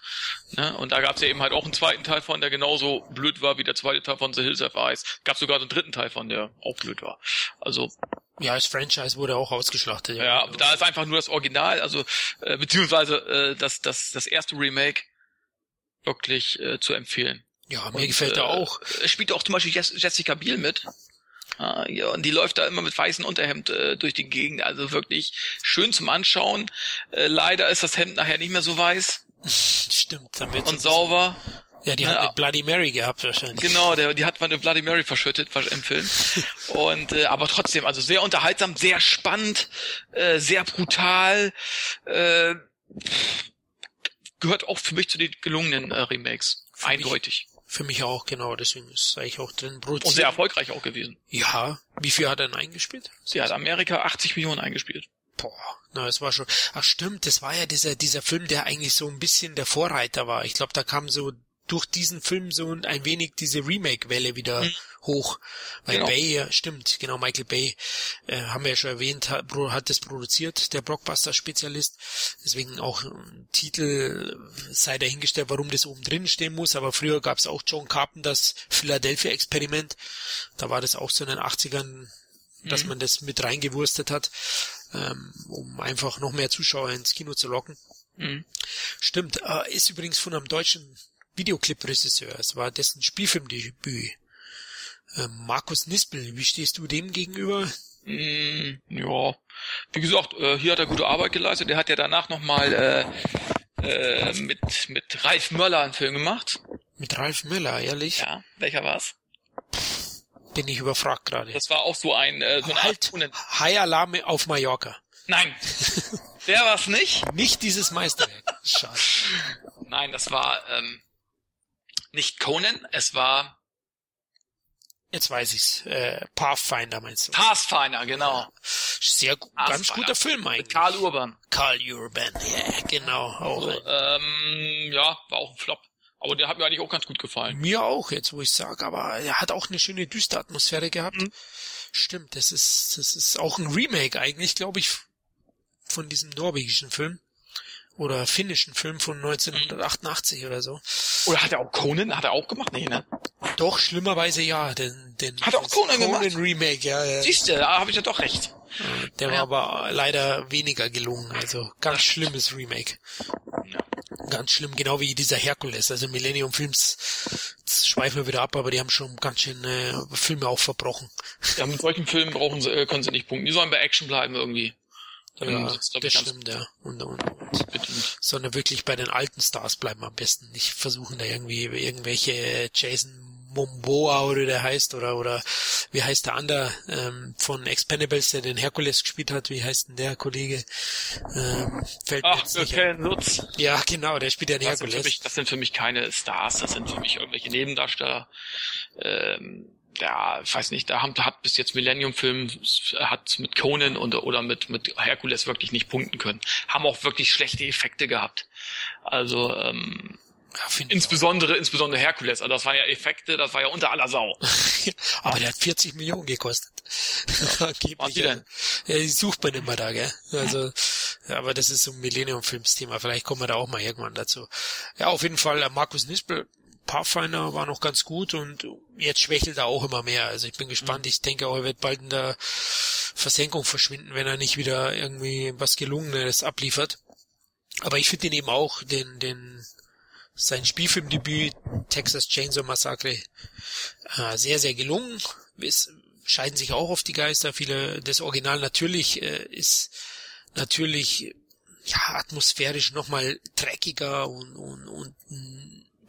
Ne? Und da gab es ja eben halt auch einen zweiten Teil von, der genauso blöd war wie der zweite Teil von The Hills of Ice. Gab sogar einen dritten Teil von, der auch blöd war. Also ja, das Franchise wurde auch ausgeschlachtet. Ja, ja da ist einfach nur das Original, also äh, beziehungsweise äh, das, das, das erste Remake wirklich äh, zu empfehlen. Ja, mir und, gefällt er äh, auch. Es spielt auch zum Beispiel Jessica Biel mit. Ah, ja, und die läuft da immer mit weißem Unterhemd äh, durch die Gegend. Also wirklich schön zum Anschauen. Äh, leider ist das Hemd nachher nicht mehr so weiß. Stimmt, damit. Und sauber. Ja, die hat eine Bloody Mary gehabt wahrscheinlich. Genau, der, die hat mal eine Bloody Mary verschüttet im Film. Und äh, aber trotzdem, also sehr unterhaltsam, sehr spannend, äh, sehr brutal. Äh, gehört auch für mich zu den gelungenen äh, Remakes. Für Eindeutig. Für mich auch, genau, deswegen ist eigentlich auch drin produziert. Und sehr erfolgreich auch gewesen. Ja. Wie viel hat er denn eingespielt? Sie hat Amerika 80 Millionen eingespielt. Boah, na, es war schon. Ach stimmt, das war ja dieser dieser Film, der eigentlich so ein bisschen der Vorreiter war. Ich glaube, da kam so durch diesen Film so ein wenig diese Remake-Welle wieder mhm. hoch. Weil genau. Bay, ja, stimmt, genau, Michael Bay, äh, haben wir ja schon erwähnt, hat, hat das produziert, der Blockbuster-Spezialist. Deswegen auch ein Titel sei dahingestellt, warum das oben drin stehen muss. Aber früher gab es auch John Carpenters Philadelphia-Experiment. Da war das auch so in den 80ern, dass mhm. man das mit reingewurstet hat, ähm, um einfach noch mehr Zuschauer ins Kino zu locken. Mhm. Stimmt, äh, ist übrigens von einem deutschen Videoclip-Regisseur. Es war dessen Spielfilmdebüt. Ähm, Markus Nispel, wie stehst du dem gegenüber? Mm, ja, wie gesagt, äh, hier hat er gute Arbeit geleistet. Er hat ja danach nochmal äh, äh, mit, mit Ralf Möller einen Film gemacht. Mit Ralf Möller, ehrlich? Ja, welcher war's? Bin ich überfragt gerade. Das war auch so ein, äh, so ein halt, High Alarm auf Mallorca. Nein, der war's nicht. Nicht dieses Meisterwerk. Schade. Nein, das war ähm, nicht Conan, es war Jetzt weiß ich's. Äh, Pathfinder meinst du? Pathfinder, genau. Sehr ganz guter Film eigentlich. Karl Urban. Karl Urban, ja, yeah, genau. Auch also, ähm, ja, war auch ein Flop. Aber der hat mir eigentlich auch ganz gut gefallen. Mir auch, jetzt wo ich sage, aber er hat auch eine schöne düstere Atmosphäre gehabt. Mhm. Stimmt, das ist, das ist auch ein Remake eigentlich, glaube ich, von diesem norwegischen Film oder finnischen Film von 1988 oder so. Oder hat er auch Conan? Hat er auch gemacht? Nee, ne? Doch, schlimmerweise ja, denn, denn hat er auch Conan, Conan gemacht? Remake, ja. ja. Siehst du, da habe ich ja doch recht. Der war aber leider weniger gelungen, also ganz schlimmes Remake. Ja. Ganz schlimm, genau wie dieser Herkules. Also Millennium Films schweifen wir wieder ab, aber die haben schon ganz schön äh, Filme auch verbrochen. Ja, mit solchen Filmen brauchen sie, äh, können sie nicht punkten. Die sollen bei Action bleiben irgendwie. Ja, das ich, ganz stimmt, ja. Und, und, und. Sondern wirklich bei den alten Stars bleiben am besten. Nicht versuchen da irgendwie irgendwelche Jason Momoa oder der heißt oder oder wie heißt der andere ähm, von Expendables, der den Herkules gespielt hat, wie heißt denn der Kollege? Ähm, fällt mir Ach, jetzt nicht ein. okay, Nutz. Ja, genau, der spielt ja den Das sind, Herkules. mich, das sind für mich keine Stars, das sind für mich irgendwelche Nebendarsteller. Ähm, ja, ich weiß nicht, da haben, hat bis jetzt Millennium Film hat mit Conan und, oder mit, mit Herkules wirklich nicht punkten können. Haben auch wirklich schlechte Effekte gehabt. Also, ähm, Ja, insbesondere, insbesondere Herkules. Also das war ja Effekte, das war ja unter aller Sau. Aber der hat 40 Millionen gekostet. Angeblich. Was die denn? Ja, die sucht man immer da, gell? Also, ja, aber das ist so ein Millennium-Films-Thema. Vielleicht kommen wir da auch mal irgendwann dazu. Ja, auf jeden Fall, äh, Markus Nispel, Pathfinder war noch ganz gut und jetzt schwächelt er auch immer mehr. Also ich bin gespannt. Ich denke auch, er wird bald in der Versenkung verschwinden, wenn er nicht wieder irgendwie was Gelungenes abliefert. Aber ich finde ihn eben auch, den, den, sein Spielfilmdebüt Texas Chainsaw Massacre äh, sehr, sehr gelungen. Es scheiden sich auch auf die Geister. Viele, das Original natürlich äh, ist natürlich ja atmosphärisch nochmal dreckiger und, und, und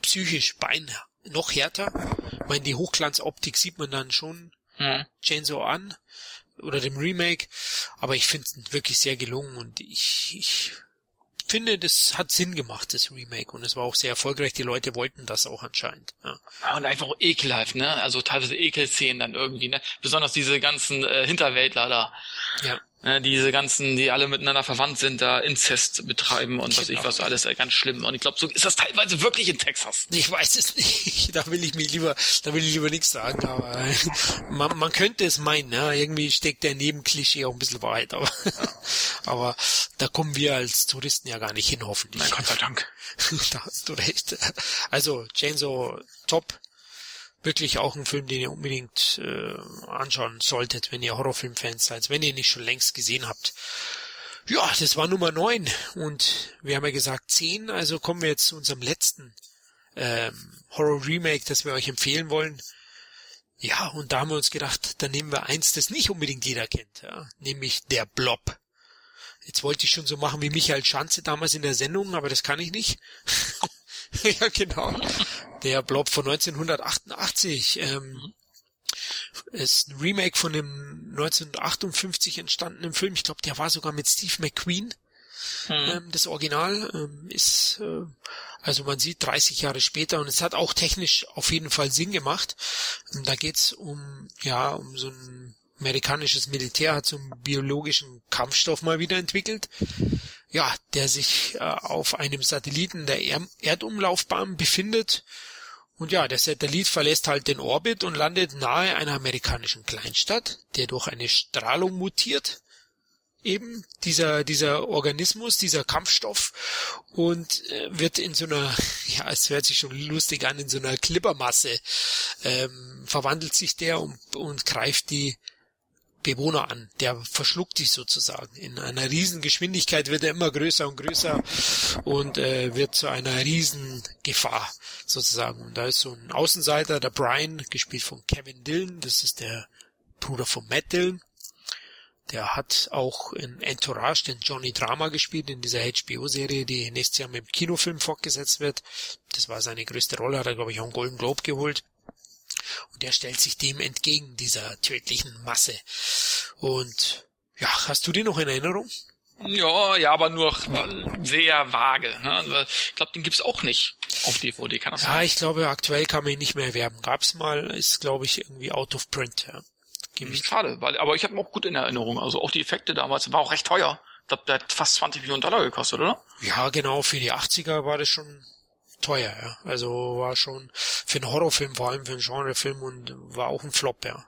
psychisch bein noch härter. Ich meine, die Hochglanzoptik sieht man dann schon Hm. Chainsaw an oder dem Remake, aber ich finde es wirklich sehr gelungen und ich, ich finde, das hat Sinn gemacht, das Remake und es war auch sehr erfolgreich. Die Leute wollten das auch anscheinend. Ja. Ja, Und einfach ekelhaft, ne? Also teilweise Ekelszenen dann irgendwie, ne? Besonders diese ganzen äh, Hinterwäldler da. Ja. Ne? Diese ganzen, die alle miteinander verwandt sind, da Inzest betreiben und was ich Genau. was alles, äh, ganz schlimm. Und ich glaube, so ist das teilweise wirklich in Texas. Ich weiß es nicht. Da will ich mich lieber, da will ich lieber nichts sagen, aber äh, man, man könnte es meinen, ja. Irgendwie steckt der Nebenklischee auch ein bisschen Wahrheit, aber, aber da kommen wir als Touristen ja gar nicht hin, hoffentlich. Na Gott sei Dank. da hast du recht. Also, Chainsaw top. Wirklich auch ein Film, den ihr unbedingt äh, anschauen solltet, wenn ihr Horrorfilmfans seid, wenn ihr ihn nicht schon längst gesehen habt. Ja, das war Nummer 9 und wir haben ja gesagt 10, also kommen wir jetzt zu unserem letzten ähm, Horror-Remake, das wir euch empfehlen wollen. Ja, und da haben wir uns gedacht, dann nehmen wir eins, das nicht unbedingt jeder kennt, ja, nämlich der Blob. Jetzt wollte ich schon so machen wie Michael Schanze damals in der Sendung, aber das kann ich nicht. ja, genau. Der Blob von 1988. Ähm, ist ein Remake von dem 1958 entstandenen Film. Ich glaube, der war sogar mit Steve McQueen. Hm. Ähm, das Original ähm, ist, äh, also man sieht 30 Jahre später und es hat auch technisch auf jeden Fall Sinn gemacht. Ähm, da geht's um, ja, um so ein amerikanisches Militär hat so einen biologischen Kampfstoff mal wieder entwickelt. Ja, der sich äh, auf einem Satelliten der er Erdumlaufbahn befindet. Und ja, der Satellit verlässt halt den Orbit und landet nahe einer amerikanischen Kleinstadt, der durch eine Strahlung mutiert eben dieser dieser Organismus, dieser Kampfstoff und äh, wird in so einer, ja, es hört sich schon lustig an, in so einer Klippermasse ähm, verwandelt sich der und, und greift die Bewohner an. Der verschluckt die sozusagen. In einer riesen Geschwindigkeit wird er immer größer und größer und äh, wird zu einer riesen Gefahr sozusagen. Und da ist so ein Außenseiter, der Brian, gespielt von Kevin Dillon, das ist der Bruder von Matt Dillon. Der hat auch in Entourage den Johnny Drama gespielt, in dieser HBO-Serie, die nächstes Jahr mit dem Kinofilm fortgesetzt wird. Das war seine größte Rolle, hat er, glaube ich, auch einen Golden Globe geholt. Und der stellt sich dem entgegen, dieser tödlichen Masse. Und ja, hast du den noch in Erinnerung? Ja, ja, aber nur sehr vage. Ne? Also, Ich glaube, den gibt's auch nicht auf DVD, kann das Ja, sein? ich glaube, aktuell kann man ihn nicht mehr erwerben. Gab's mal, ist, glaube ich, irgendwie out of print. Ja. Ich Schade, weil, aber ich habe ihn auch gut in Erinnerung. Also auch die Effekte damals war auch recht teuer. Ich glaube, der hat fast 20 Millionen Dollar gekostet, oder? Ja, genau, für die 80er war das schon teuer, ja. Also war schon für einen Horrorfilm, vor allem für einen Genrefilm und war auch ein Flop, ja.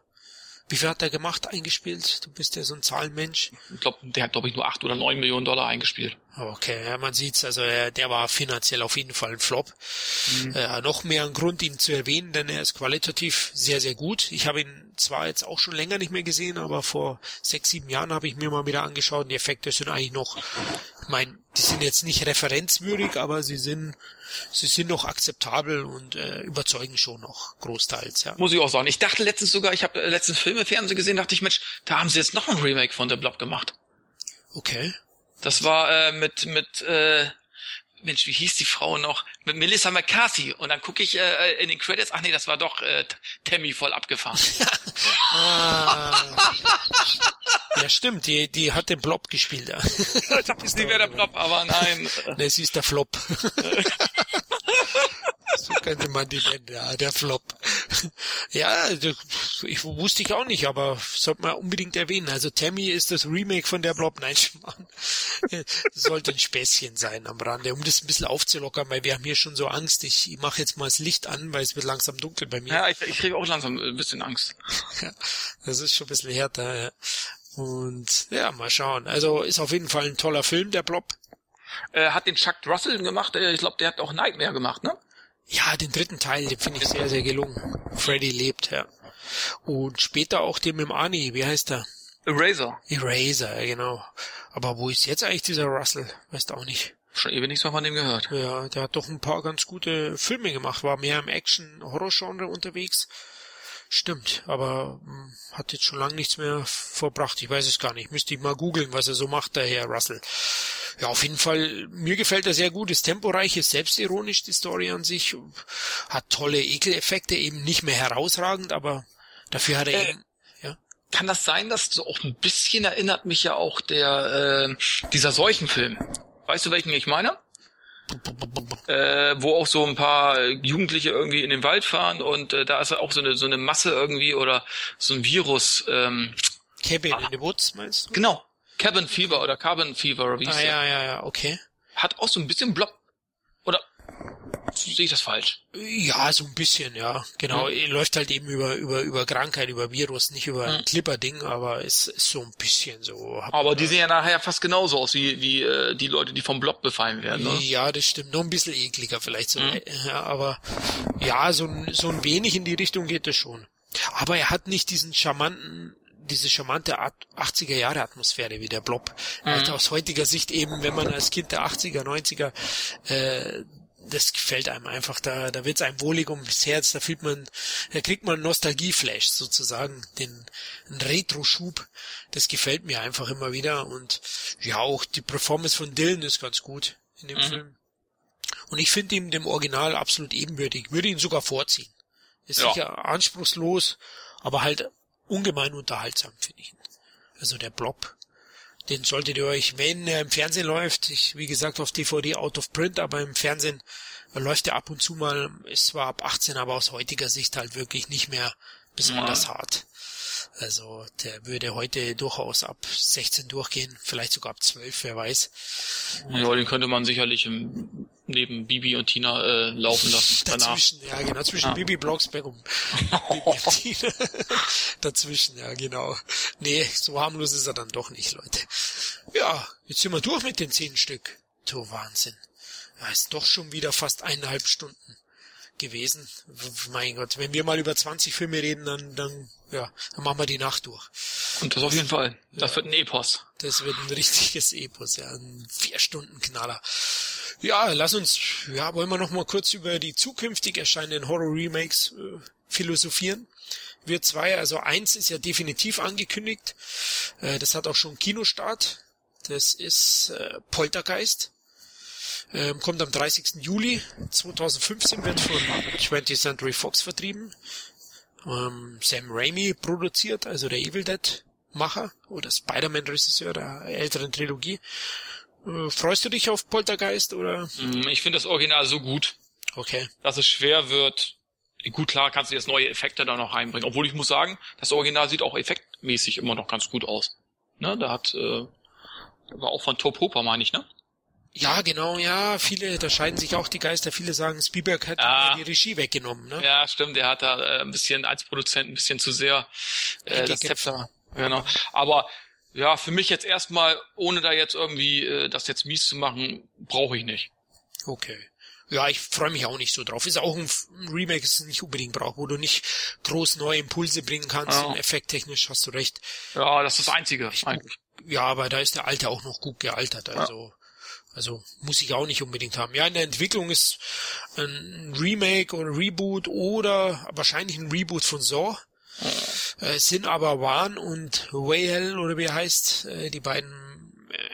Wie viel hat er gemacht, eingespielt? Du bist ja so ein Zahlenmensch. Ich glaube, der hat, glaube ich, nur 8 oder 9 Millionen Dollar eingespielt. Okay, ja, man sieht's, also er, der war finanziell auf jeden Fall ein Flop. Äh, noch mehr ein Grund, ihn zu erwähnen, denn er ist qualitativ sehr, sehr gut. Ich habe ihn zwar jetzt auch schon länger nicht mehr gesehen, aber vor sechs, sieben Jahren habe ich mir mal wieder angeschaut. Die Effekte sind eigentlich noch, ich meine, die sind jetzt nicht referenzwürdig, aber sie sind, sie sind noch akzeptabel und äh, überzeugen schon noch großteils, ja. Muss ich auch sagen. Ich dachte letztens sogar, ich habe letztens Filme, Fernsehen gesehen, dachte ich, Mensch, da haben sie jetzt noch ein Remake von The Blob gemacht. Okay. Das war äh, mit mit äh, Mensch, wie hieß die Frau noch? Mit Melissa McCarthy. Und dann gucke ich äh, in den Credits, ach nee, das war doch äh, Tammy voll abgefahren. Ah. ja, stimmt, die, die hat den Blob gespielt. Ja. ich dachte, ist nie mehr der Blob, aber nein. Ne, sie ist der Flop. so könnte man die nennen, ja, der Flop. ja, ich wusste ich auch nicht, aber sollte man unbedingt erwähnen. Also Tammy ist das Remake von der Blob. Nein. Das sollte ein Späßchen sein am Rande, um das ein bisschen aufzulockern, weil wir haben hier schon so Angst. Ich, ich mache jetzt mal das Licht an, weil es wird langsam dunkel bei mir. Ja, ich, ich kriege auch langsam ein bisschen Angst. Ja, das ist schon ein bisschen härter. Ja. Und ja, mal schauen. Also ist auf jeden Fall ein toller Film, der Blob. Äh, hat den Chuck Russell gemacht. Äh, ich glaube, der hat auch Nightmare gemacht, ne? Ja, den dritten Teil, den finde ich sehr, sehr gelungen. Freddy lebt, ja. Und später auch den mit dem Arnie, wie heißt der? Eraser. Eraser, ja, genau. Aber wo ist jetzt eigentlich dieser Russell? Weißt du auch nicht. Schon ewig nichts mehr von dem gehört. Ja, der hat doch ein paar ganz gute Filme gemacht, war mehr im Action-Horror-Genre unterwegs. Stimmt, aber hm, hat jetzt schon lange nichts mehr verbracht. Ich weiß es gar nicht. Müsste ich mal googeln, was er so macht, der Herr Russell. Ja, auf jeden Fall, mir gefällt er sehr gut, ist temporeich, ist selbstironisch, die Story an sich, hat tolle Ekeleffekte, eben nicht mehr herausragend, aber dafür hat er Äh, eben, ja. Kann das sein, dass so auch ein bisschen erinnert mich ja auch der äh, dieser Seuchenfilm? Weißt du, welchen ich meine? Äh, wo auch so ein paar Jugendliche irgendwie in den Wald fahren und äh, da ist auch so eine so eine Masse irgendwie oder so ein Virus. Ähm, Cabin in the Woods, meinst du? genau. Cabin Fever oder Carbon Fever wie Ah, ja, ja, ja, okay. Hat auch so ein bisschen Blob. Sehe ich das falsch? Ja, so ein bisschen, ja. Genau. Läuft halt eben über, über, über Krankheit, über Virus, nicht über ein Clipper-Ding, aber es ist so ein bisschen so. Aber die sehen ja nachher fast genauso aus wie, wie äh, die Leute, die vom Blob befallen werden. Ne? Ja, das stimmt. Noch ein bisschen ekliger vielleicht so. Ja, aber ja, so ein, so ein wenig in die Richtung geht es schon. Aber er hat nicht diesen charmanten, diese charmante Art 80er Jahre Atmosphäre wie der Blob. Also aus heutiger Sicht eben, wenn man als Kind der 80er, 90er, äh, das gefällt einem einfach, da, da wird's einem wohlig ums Herz, da fühlt man, da kriegt man einen Nostalgieflash sozusagen, den, Retro-Schub, das gefällt mir einfach immer wieder und ja, auch die Performance von Dylan ist ganz gut in dem Film. Und ich finde ihn dem Original absolut ebenbürtig, würde ihn sogar vorziehen. Ist Ja. sicher anspruchslos, aber halt ungemein unterhaltsam, finde ich ihn. Also der Blob, den solltet ihr euch, wenn er im Fernsehen läuft, ich, wie gesagt, auf DVD out of print, aber im Fernsehen läuft er ab und zu mal, ist zwar ab 18, aber aus heutiger Sicht halt wirklich nicht mehr besonders hart. Also der würde heute durchaus ab 16 durchgehen, vielleicht sogar ab 12, wer weiß. Ja, den könnte man sicherlich im, neben Bibi und Tina äh, laufen lassen. Danach. Dazwischen, ja genau, zwischen Ja. Bibi Blocksberg und Bibi und Tina. Dazwischen, ja genau. Nee, so harmlos ist er dann doch nicht, Leute. Ja, jetzt sind wir durch mit den zehn Stück. Du Wahnsinn. Ja, ist doch schon wieder fast eineinhalb Stunden gewesen. Mein Gott, wenn wir mal über 20 Filme reden, dann, dann, ja, dann machen wir die Nacht durch. Und das auf jeden Fall. Das wird ein Epos. Das wird ein richtiges Epos, ja, ein vier Stunden Knaller. Ja, lass uns, ja, wollen wir noch mal kurz über die zukünftig erscheinenden Horror-Remakes äh, philosophieren. Wir zwei, also eins ist ja definitiv angekündigt. Äh, das hat auch schon Kinostart. Das ist äh, Poltergeist. Ähm, kommt am 30. Juli 2015, wird von 20th Century Fox vertrieben. Ähm, Sam Raimi produziert, also der Evil Dead Macher oder Spider-Man-Regisseur der älteren Trilogie. Äh, freust du dich auf Poltergeist oder? Mm, Ich finde das Original so gut, Okay. dass es schwer wird. Gut, klar kannst du jetzt neue Effekte da noch reinbringen. Obwohl ich muss sagen, das Original sieht auch effektmäßig immer noch ganz gut aus. Ne, da hat, äh, war auch von Top Hooper, meine ich, ne? Ja, genau, ja, viele, da scheiden sich auch die Geister. Viele sagen, Spielberg hat Ah. die Regie weggenommen, ne? Ja, stimmt, der hat da äh, ein bisschen als Produzent ein bisschen zu sehr äh, das. Zepter. Genau. Aber ja, für mich jetzt erstmal, ohne da jetzt irgendwie äh, das jetzt mies zu machen, brauche ich nicht. Okay. Ja, ich freue mich auch nicht so drauf. Ist auch ein, Remake, das es nicht unbedingt braucht, wo du nicht groß neue Impulse bringen kannst. Ja. Effekttechnisch hast du recht. Ja, das ist das Einzige eigentlich. Ja, aber da ist der Alte auch noch gut gealtert. Also, also muss ich auch nicht unbedingt haben. Ja, in der Entwicklung ist ein Remake oder Reboot oder wahrscheinlich ein Reboot von Saw. Äh, sind aber Wan und Whale oder wie er heißt, äh, die beiden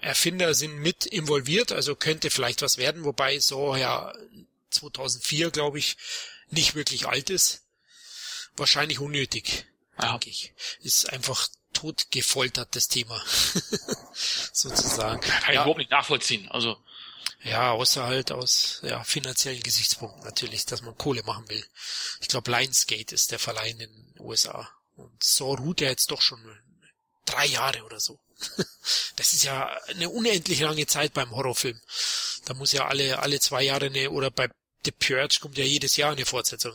Erfinder sind mit involviert, also könnte vielleicht was werden, wobei so ja 2004, glaube ich, nicht wirklich alt ist. Wahrscheinlich unnötig, ja. denke ich. Ist einfach tot gefoltert, das Thema. Sozusagen. Kann ich ja. überhaupt nicht nachvollziehen, also. Ja, außer halt aus ja, finanziellen Gesichtspunkten natürlich, dass man Kohle machen will. Ich glaube, Lionsgate ist der Verleih in den USA. Und so ruht er jetzt doch schon drei Jahre oder so. Das ist ja eine unendlich lange Zeit beim Horrorfilm. Da muss ja alle, alle zwei Jahre eine, oder bei The Purge kommt ja jedes Jahr eine Fortsetzung.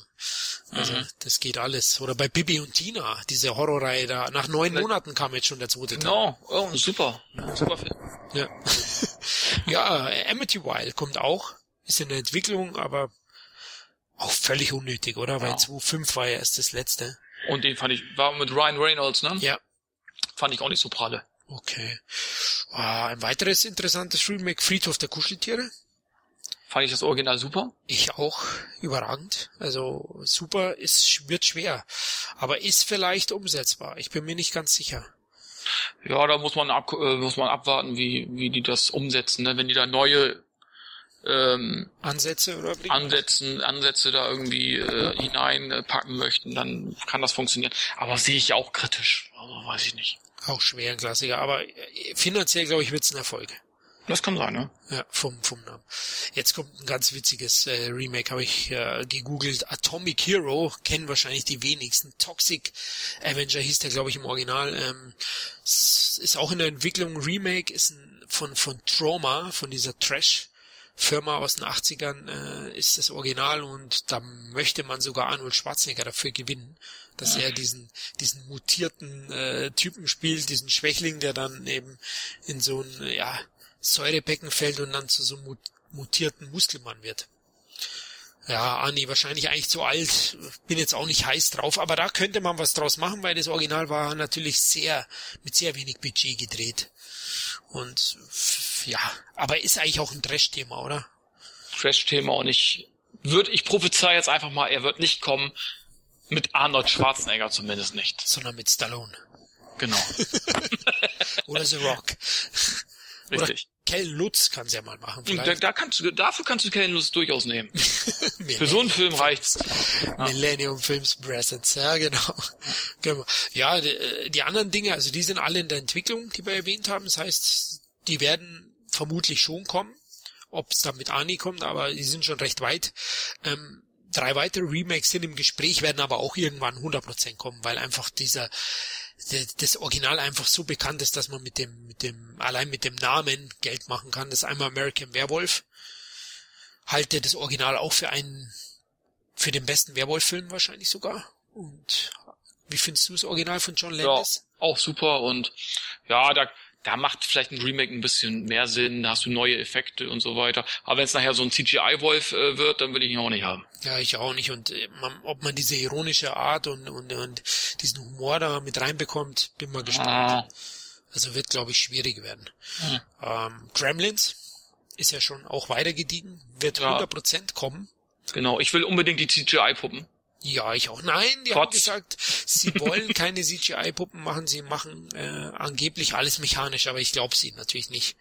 Also, mhm. das geht alles. Oder bei Bibi und Tina, diese Horrorreihe da. Nach neun Monaten kam jetzt schon der zweite Teil. Genau, oh, super. Super Film. Ja. ja, Amityville kommt auch. Ist in der Entwicklung, aber auch völlig unnötig, oder? Ja. Weil 2.5 war ja erst das letzte. Und den fand ich, war mit Ryan Reynolds, ne? Ja. Fand ich auch nicht so pralle. Okay. Ah, ein weiteres interessantes Remake, Friedhof der Kuscheltiere. Fand ich das Original super? Ich auch. Überragend. Also super ist, wird schwer. Aber ist vielleicht umsetzbar. Ich bin mir nicht ganz sicher. Ja, da muss man ab, äh, muss man abwarten, wie, wie die das umsetzen. Ne? Wenn die da neue ähm, Ansätze oder Ansätzen, Ansätze da irgendwie äh, hineinpacken möchten, dann kann das funktionieren. Aber sehe ich auch kritisch. Also weiß ich nicht. Auch schwer ein Klassiker, aber äh, finanziell glaube ich wird es ein Erfolg. Das kann sein, ne? Ja, vom, vom Namen. Jetzt kommt ein ganz witziges äh, Remake, habe ich äh, gegoogelt. Atomic Hero, kennen wahrscheinlich die wenigsten. Toxic Avenger hieß der, glaube ich, im Original. Ähm, ist auch in der Entwicklung. Remake ist ein, von, von Trauma, von dieser Trash Firma aus den 80ern äh, ist das Original und da möchte man sogar Arnold Schwarzenegger dafür gewinnen, dass er diesen diesen mutierten äh, Typen spielt, diesen Schwächling, der dann eben in so ein ja Säurebecken fällt und dann zu so einem mutierten Muskelmann wird. Ja, Ani, wahrscheinlich eigentlich zu alt. Bin jetzt auch nicht heiß drauf, aber da könnte man was draus machen, weil das Original war natürlich sehr, mit sehr wenig Budget gedreht. Und ja, aber ist eigentlich auch ein Trash-Thema, oder? Trash-Thema und ich würde, ich prophezei jetzt einfach mal, er wird nicht kommen mit Arnold Schwarzenegger zumindest nicht. Sondern mit Stallone. Genau. oder The Rock. Richtig. Kel Lutz kann es ja mal machen. Da, da, kannst du, dafür kannst du Kel Lutz durchaus nehmen. Für so einen Film reicht's. Ja. Millennium Films Presents, ja genau. genau. Ja, die, die anderen Dinge, also die sind alle in der Entwicklung, die wir erwähnt haben. Das heißt, die werden vermutlich schon kommen. Ob es dann mit Ani kommt, aber die sind schon recht weit. Ähm, drei weitere Remakes sind im Gespräch, werden aber auch irgendwann 100% kommen, weil einfach dieser das Original einfach so bekannt ist, dass man mit dem, mit dem, allein mit dem Namen Geld machen kann. Das ist einmal American Werewolf. Halte das Original auch für einen, für den besten Werwolf-Film wahrscheinlich sogar. Und wie findest du das Original von John Landis? Ja, auch super und ja, da, da macht vielleicht ein Remake ein bisschen mehr Sinn, da hast du neue Effekte und so weiter. Aber wenn es nachher so ein CGI-Wolf äh, wird, dann will ich ihn auch nicht haben. Ja, ich auch nicht. Und äh, man, ob man diese ironische Art und, und, und diesen Humor da mit reinbekommt, bin mal gespannt. Ah. Also wird, glaube ich, schwierig werden. Hm. Ähm, Gremlins ist ja schon auch weiter gediegen, wird ja. 100% kommen. Genau, ich will unbedingt die CGI-Puppen. Ja, ich auch. Nein, die Trotz. haben gesagt, sie wollen keine CGI-Puppen machen, sie machen äh, angeblich alles mechanisch, aber ich glaube sie natürlich nicht.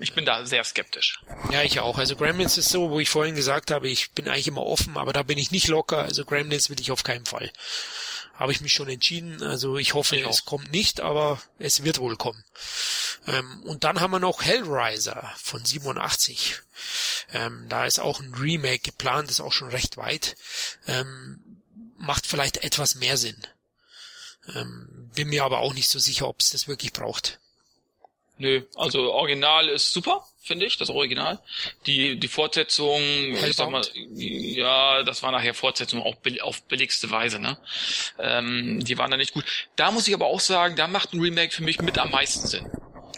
Ich bin da sehr skeptisch. Ja, ich auch. Also Gremlins ist so, wo ich vorhin gesagt habe, ich bin eigentlich immer offen, aber da bin ich nicht locker. Also Gremlins will ich auf keinen Fall. Habe ich mich schon entschieden. Also ich hoffe, ich es kommt nicht, aber es wird wohl kommen. Ähm, und dann haben wir noch Hellraiser von 87. Ähm, da ist auch ein Remake geplant, ist auch schon recht weit. Ähm, macht vielleicht etwas mehr Sinn. Ähm, bin mir aber auch nicht so sicher, ob es das wirklich braucht. Nö, also Original ist super, finde ich, das Original. Die die Fortsetzung, ich sag mal, ja, das war nachher Fortsetzung auch auf billigste Weise, ne? Ähm, die waren da nicht gut. Da muss ich aber auch sagen, da macht ein Remake für mich mit am meisten Sinn.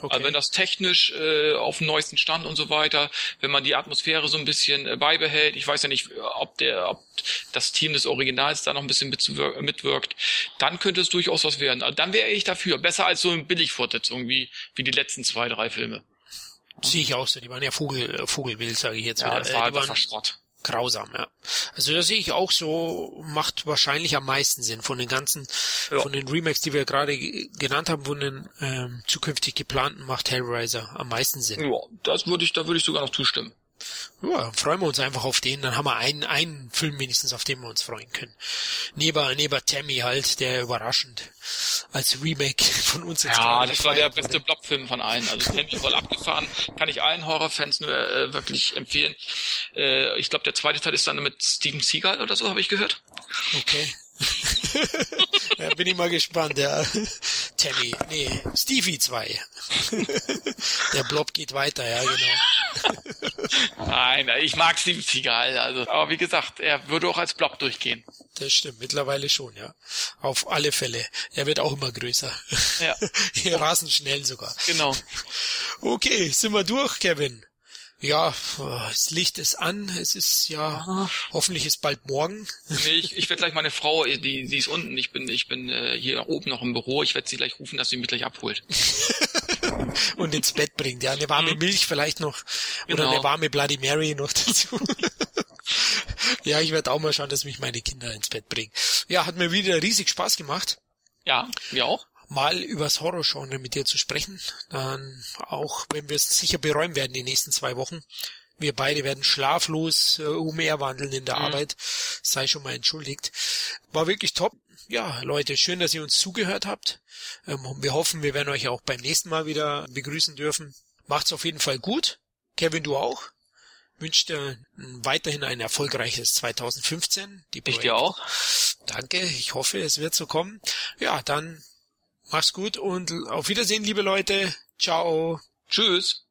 Okay. Also wenn das technisch äh, auf dem neuesten Stand und so weiter, wenn man die Atmosphäre so ein bisschen äh, beibehält, ich weiß ja nicht, ob der, ob das Team des Originals da noch ein bisschen mitwirkt, dann könnte es durchaus was werden. Also dann wäre ich dafür. Besser als so eine Billigfortsetzung wie, wie die letzten zwei, drei Filme. Sehe ich auch so. Die waren ja Vogel, äh, Vogelwild, sage ich jetzt ja, wieder. Das war äh, die waren Schrott. Grausam, ja. Also das sehe ich auch so, macht wahrscheinlich am meisten Sinn von den ganzen, Ja. von den Remakes, die wir gerade ge- genannt haben, von den ähm, zukünftig geplanten, macht Hellraiser am meisten Sinn. Ja, das würde ich, da würde ich sogar noch zustimmen. Ja, freuen wir uns einfach auf den, dann haben wir einen, einen Film wenigstens, auf den wir uns freuen können. Neben, neben Tammy halt, der überraschend als Remake von uns jetzt Ja, das war der beste Blockfilm von allen. Also Tammy voll abgefahren. Kann ich allen Horrorfans nur äh, wirklich empfehlen. Äh, ich glaube, der zweite Teil ist dann mit Steven Seagal oder so, habe ich gehört. wurde. Okay. ja, bin ich mal gespannt, ja. Tammy, nee, Stevie 2. der Blob geht weiter, ja, genau. Nein, ich mag Steven Seagal. Also, aber wie gesagt, er würde auch als Block durchgehen. Das stimmt, mittlerweile schon, ja. Auf alle Fälle. Er wird auch immer größer. Ja. Rasend schnell sogar. Genau. Okay, sind wir durch, Kevin? Ja, das Licht ist an. Es ist ja, hoffentlich ist bald morgen. Nee, ich, ich werde gleich meine Frau, die, die ist unten. Ich bin, ich bin äh, hier oben noch im Büro. Ich werde sie gleich rufen, dass sie mich gleich abholt. und ins Bett bringt. Ja, eine warme Milch vielleicht noch oder Genau. eine warme Bloody Mary noch dazu. ja, ich werde auch mal schauen, dass mich meine Kinder ins Bett bringen. Ja, hat mir wieder riesig Spaß gemacht, Ja, mir auch. Mal übers Horrorgenre mit dir zu sprechen. Dann auch, wenn wir es sicher beräumen werden die nächsten zwei Wochen. Wir beide werden schlaflos äh, umherwandeln in der Arbeit. Sei schon mal entschuldigt. War wirklich top. Ja, Leute, schön, dass ihr uns zugehört habt. Ähm, wir hoffen, wir werden euch auch beim nächsten Mal wieder begrüßen dürfen. Macht's auf jeden Fall gut. Kevin, du auch. Wünsche dir weiterhin ein erfolgreiches 2015. Die Ich dir auch. Danke, ich hoffe, es wird so kommen. Ja, dann mach's gut und auf Wiedersehen, liebe Leute. Ciao. Tschüss.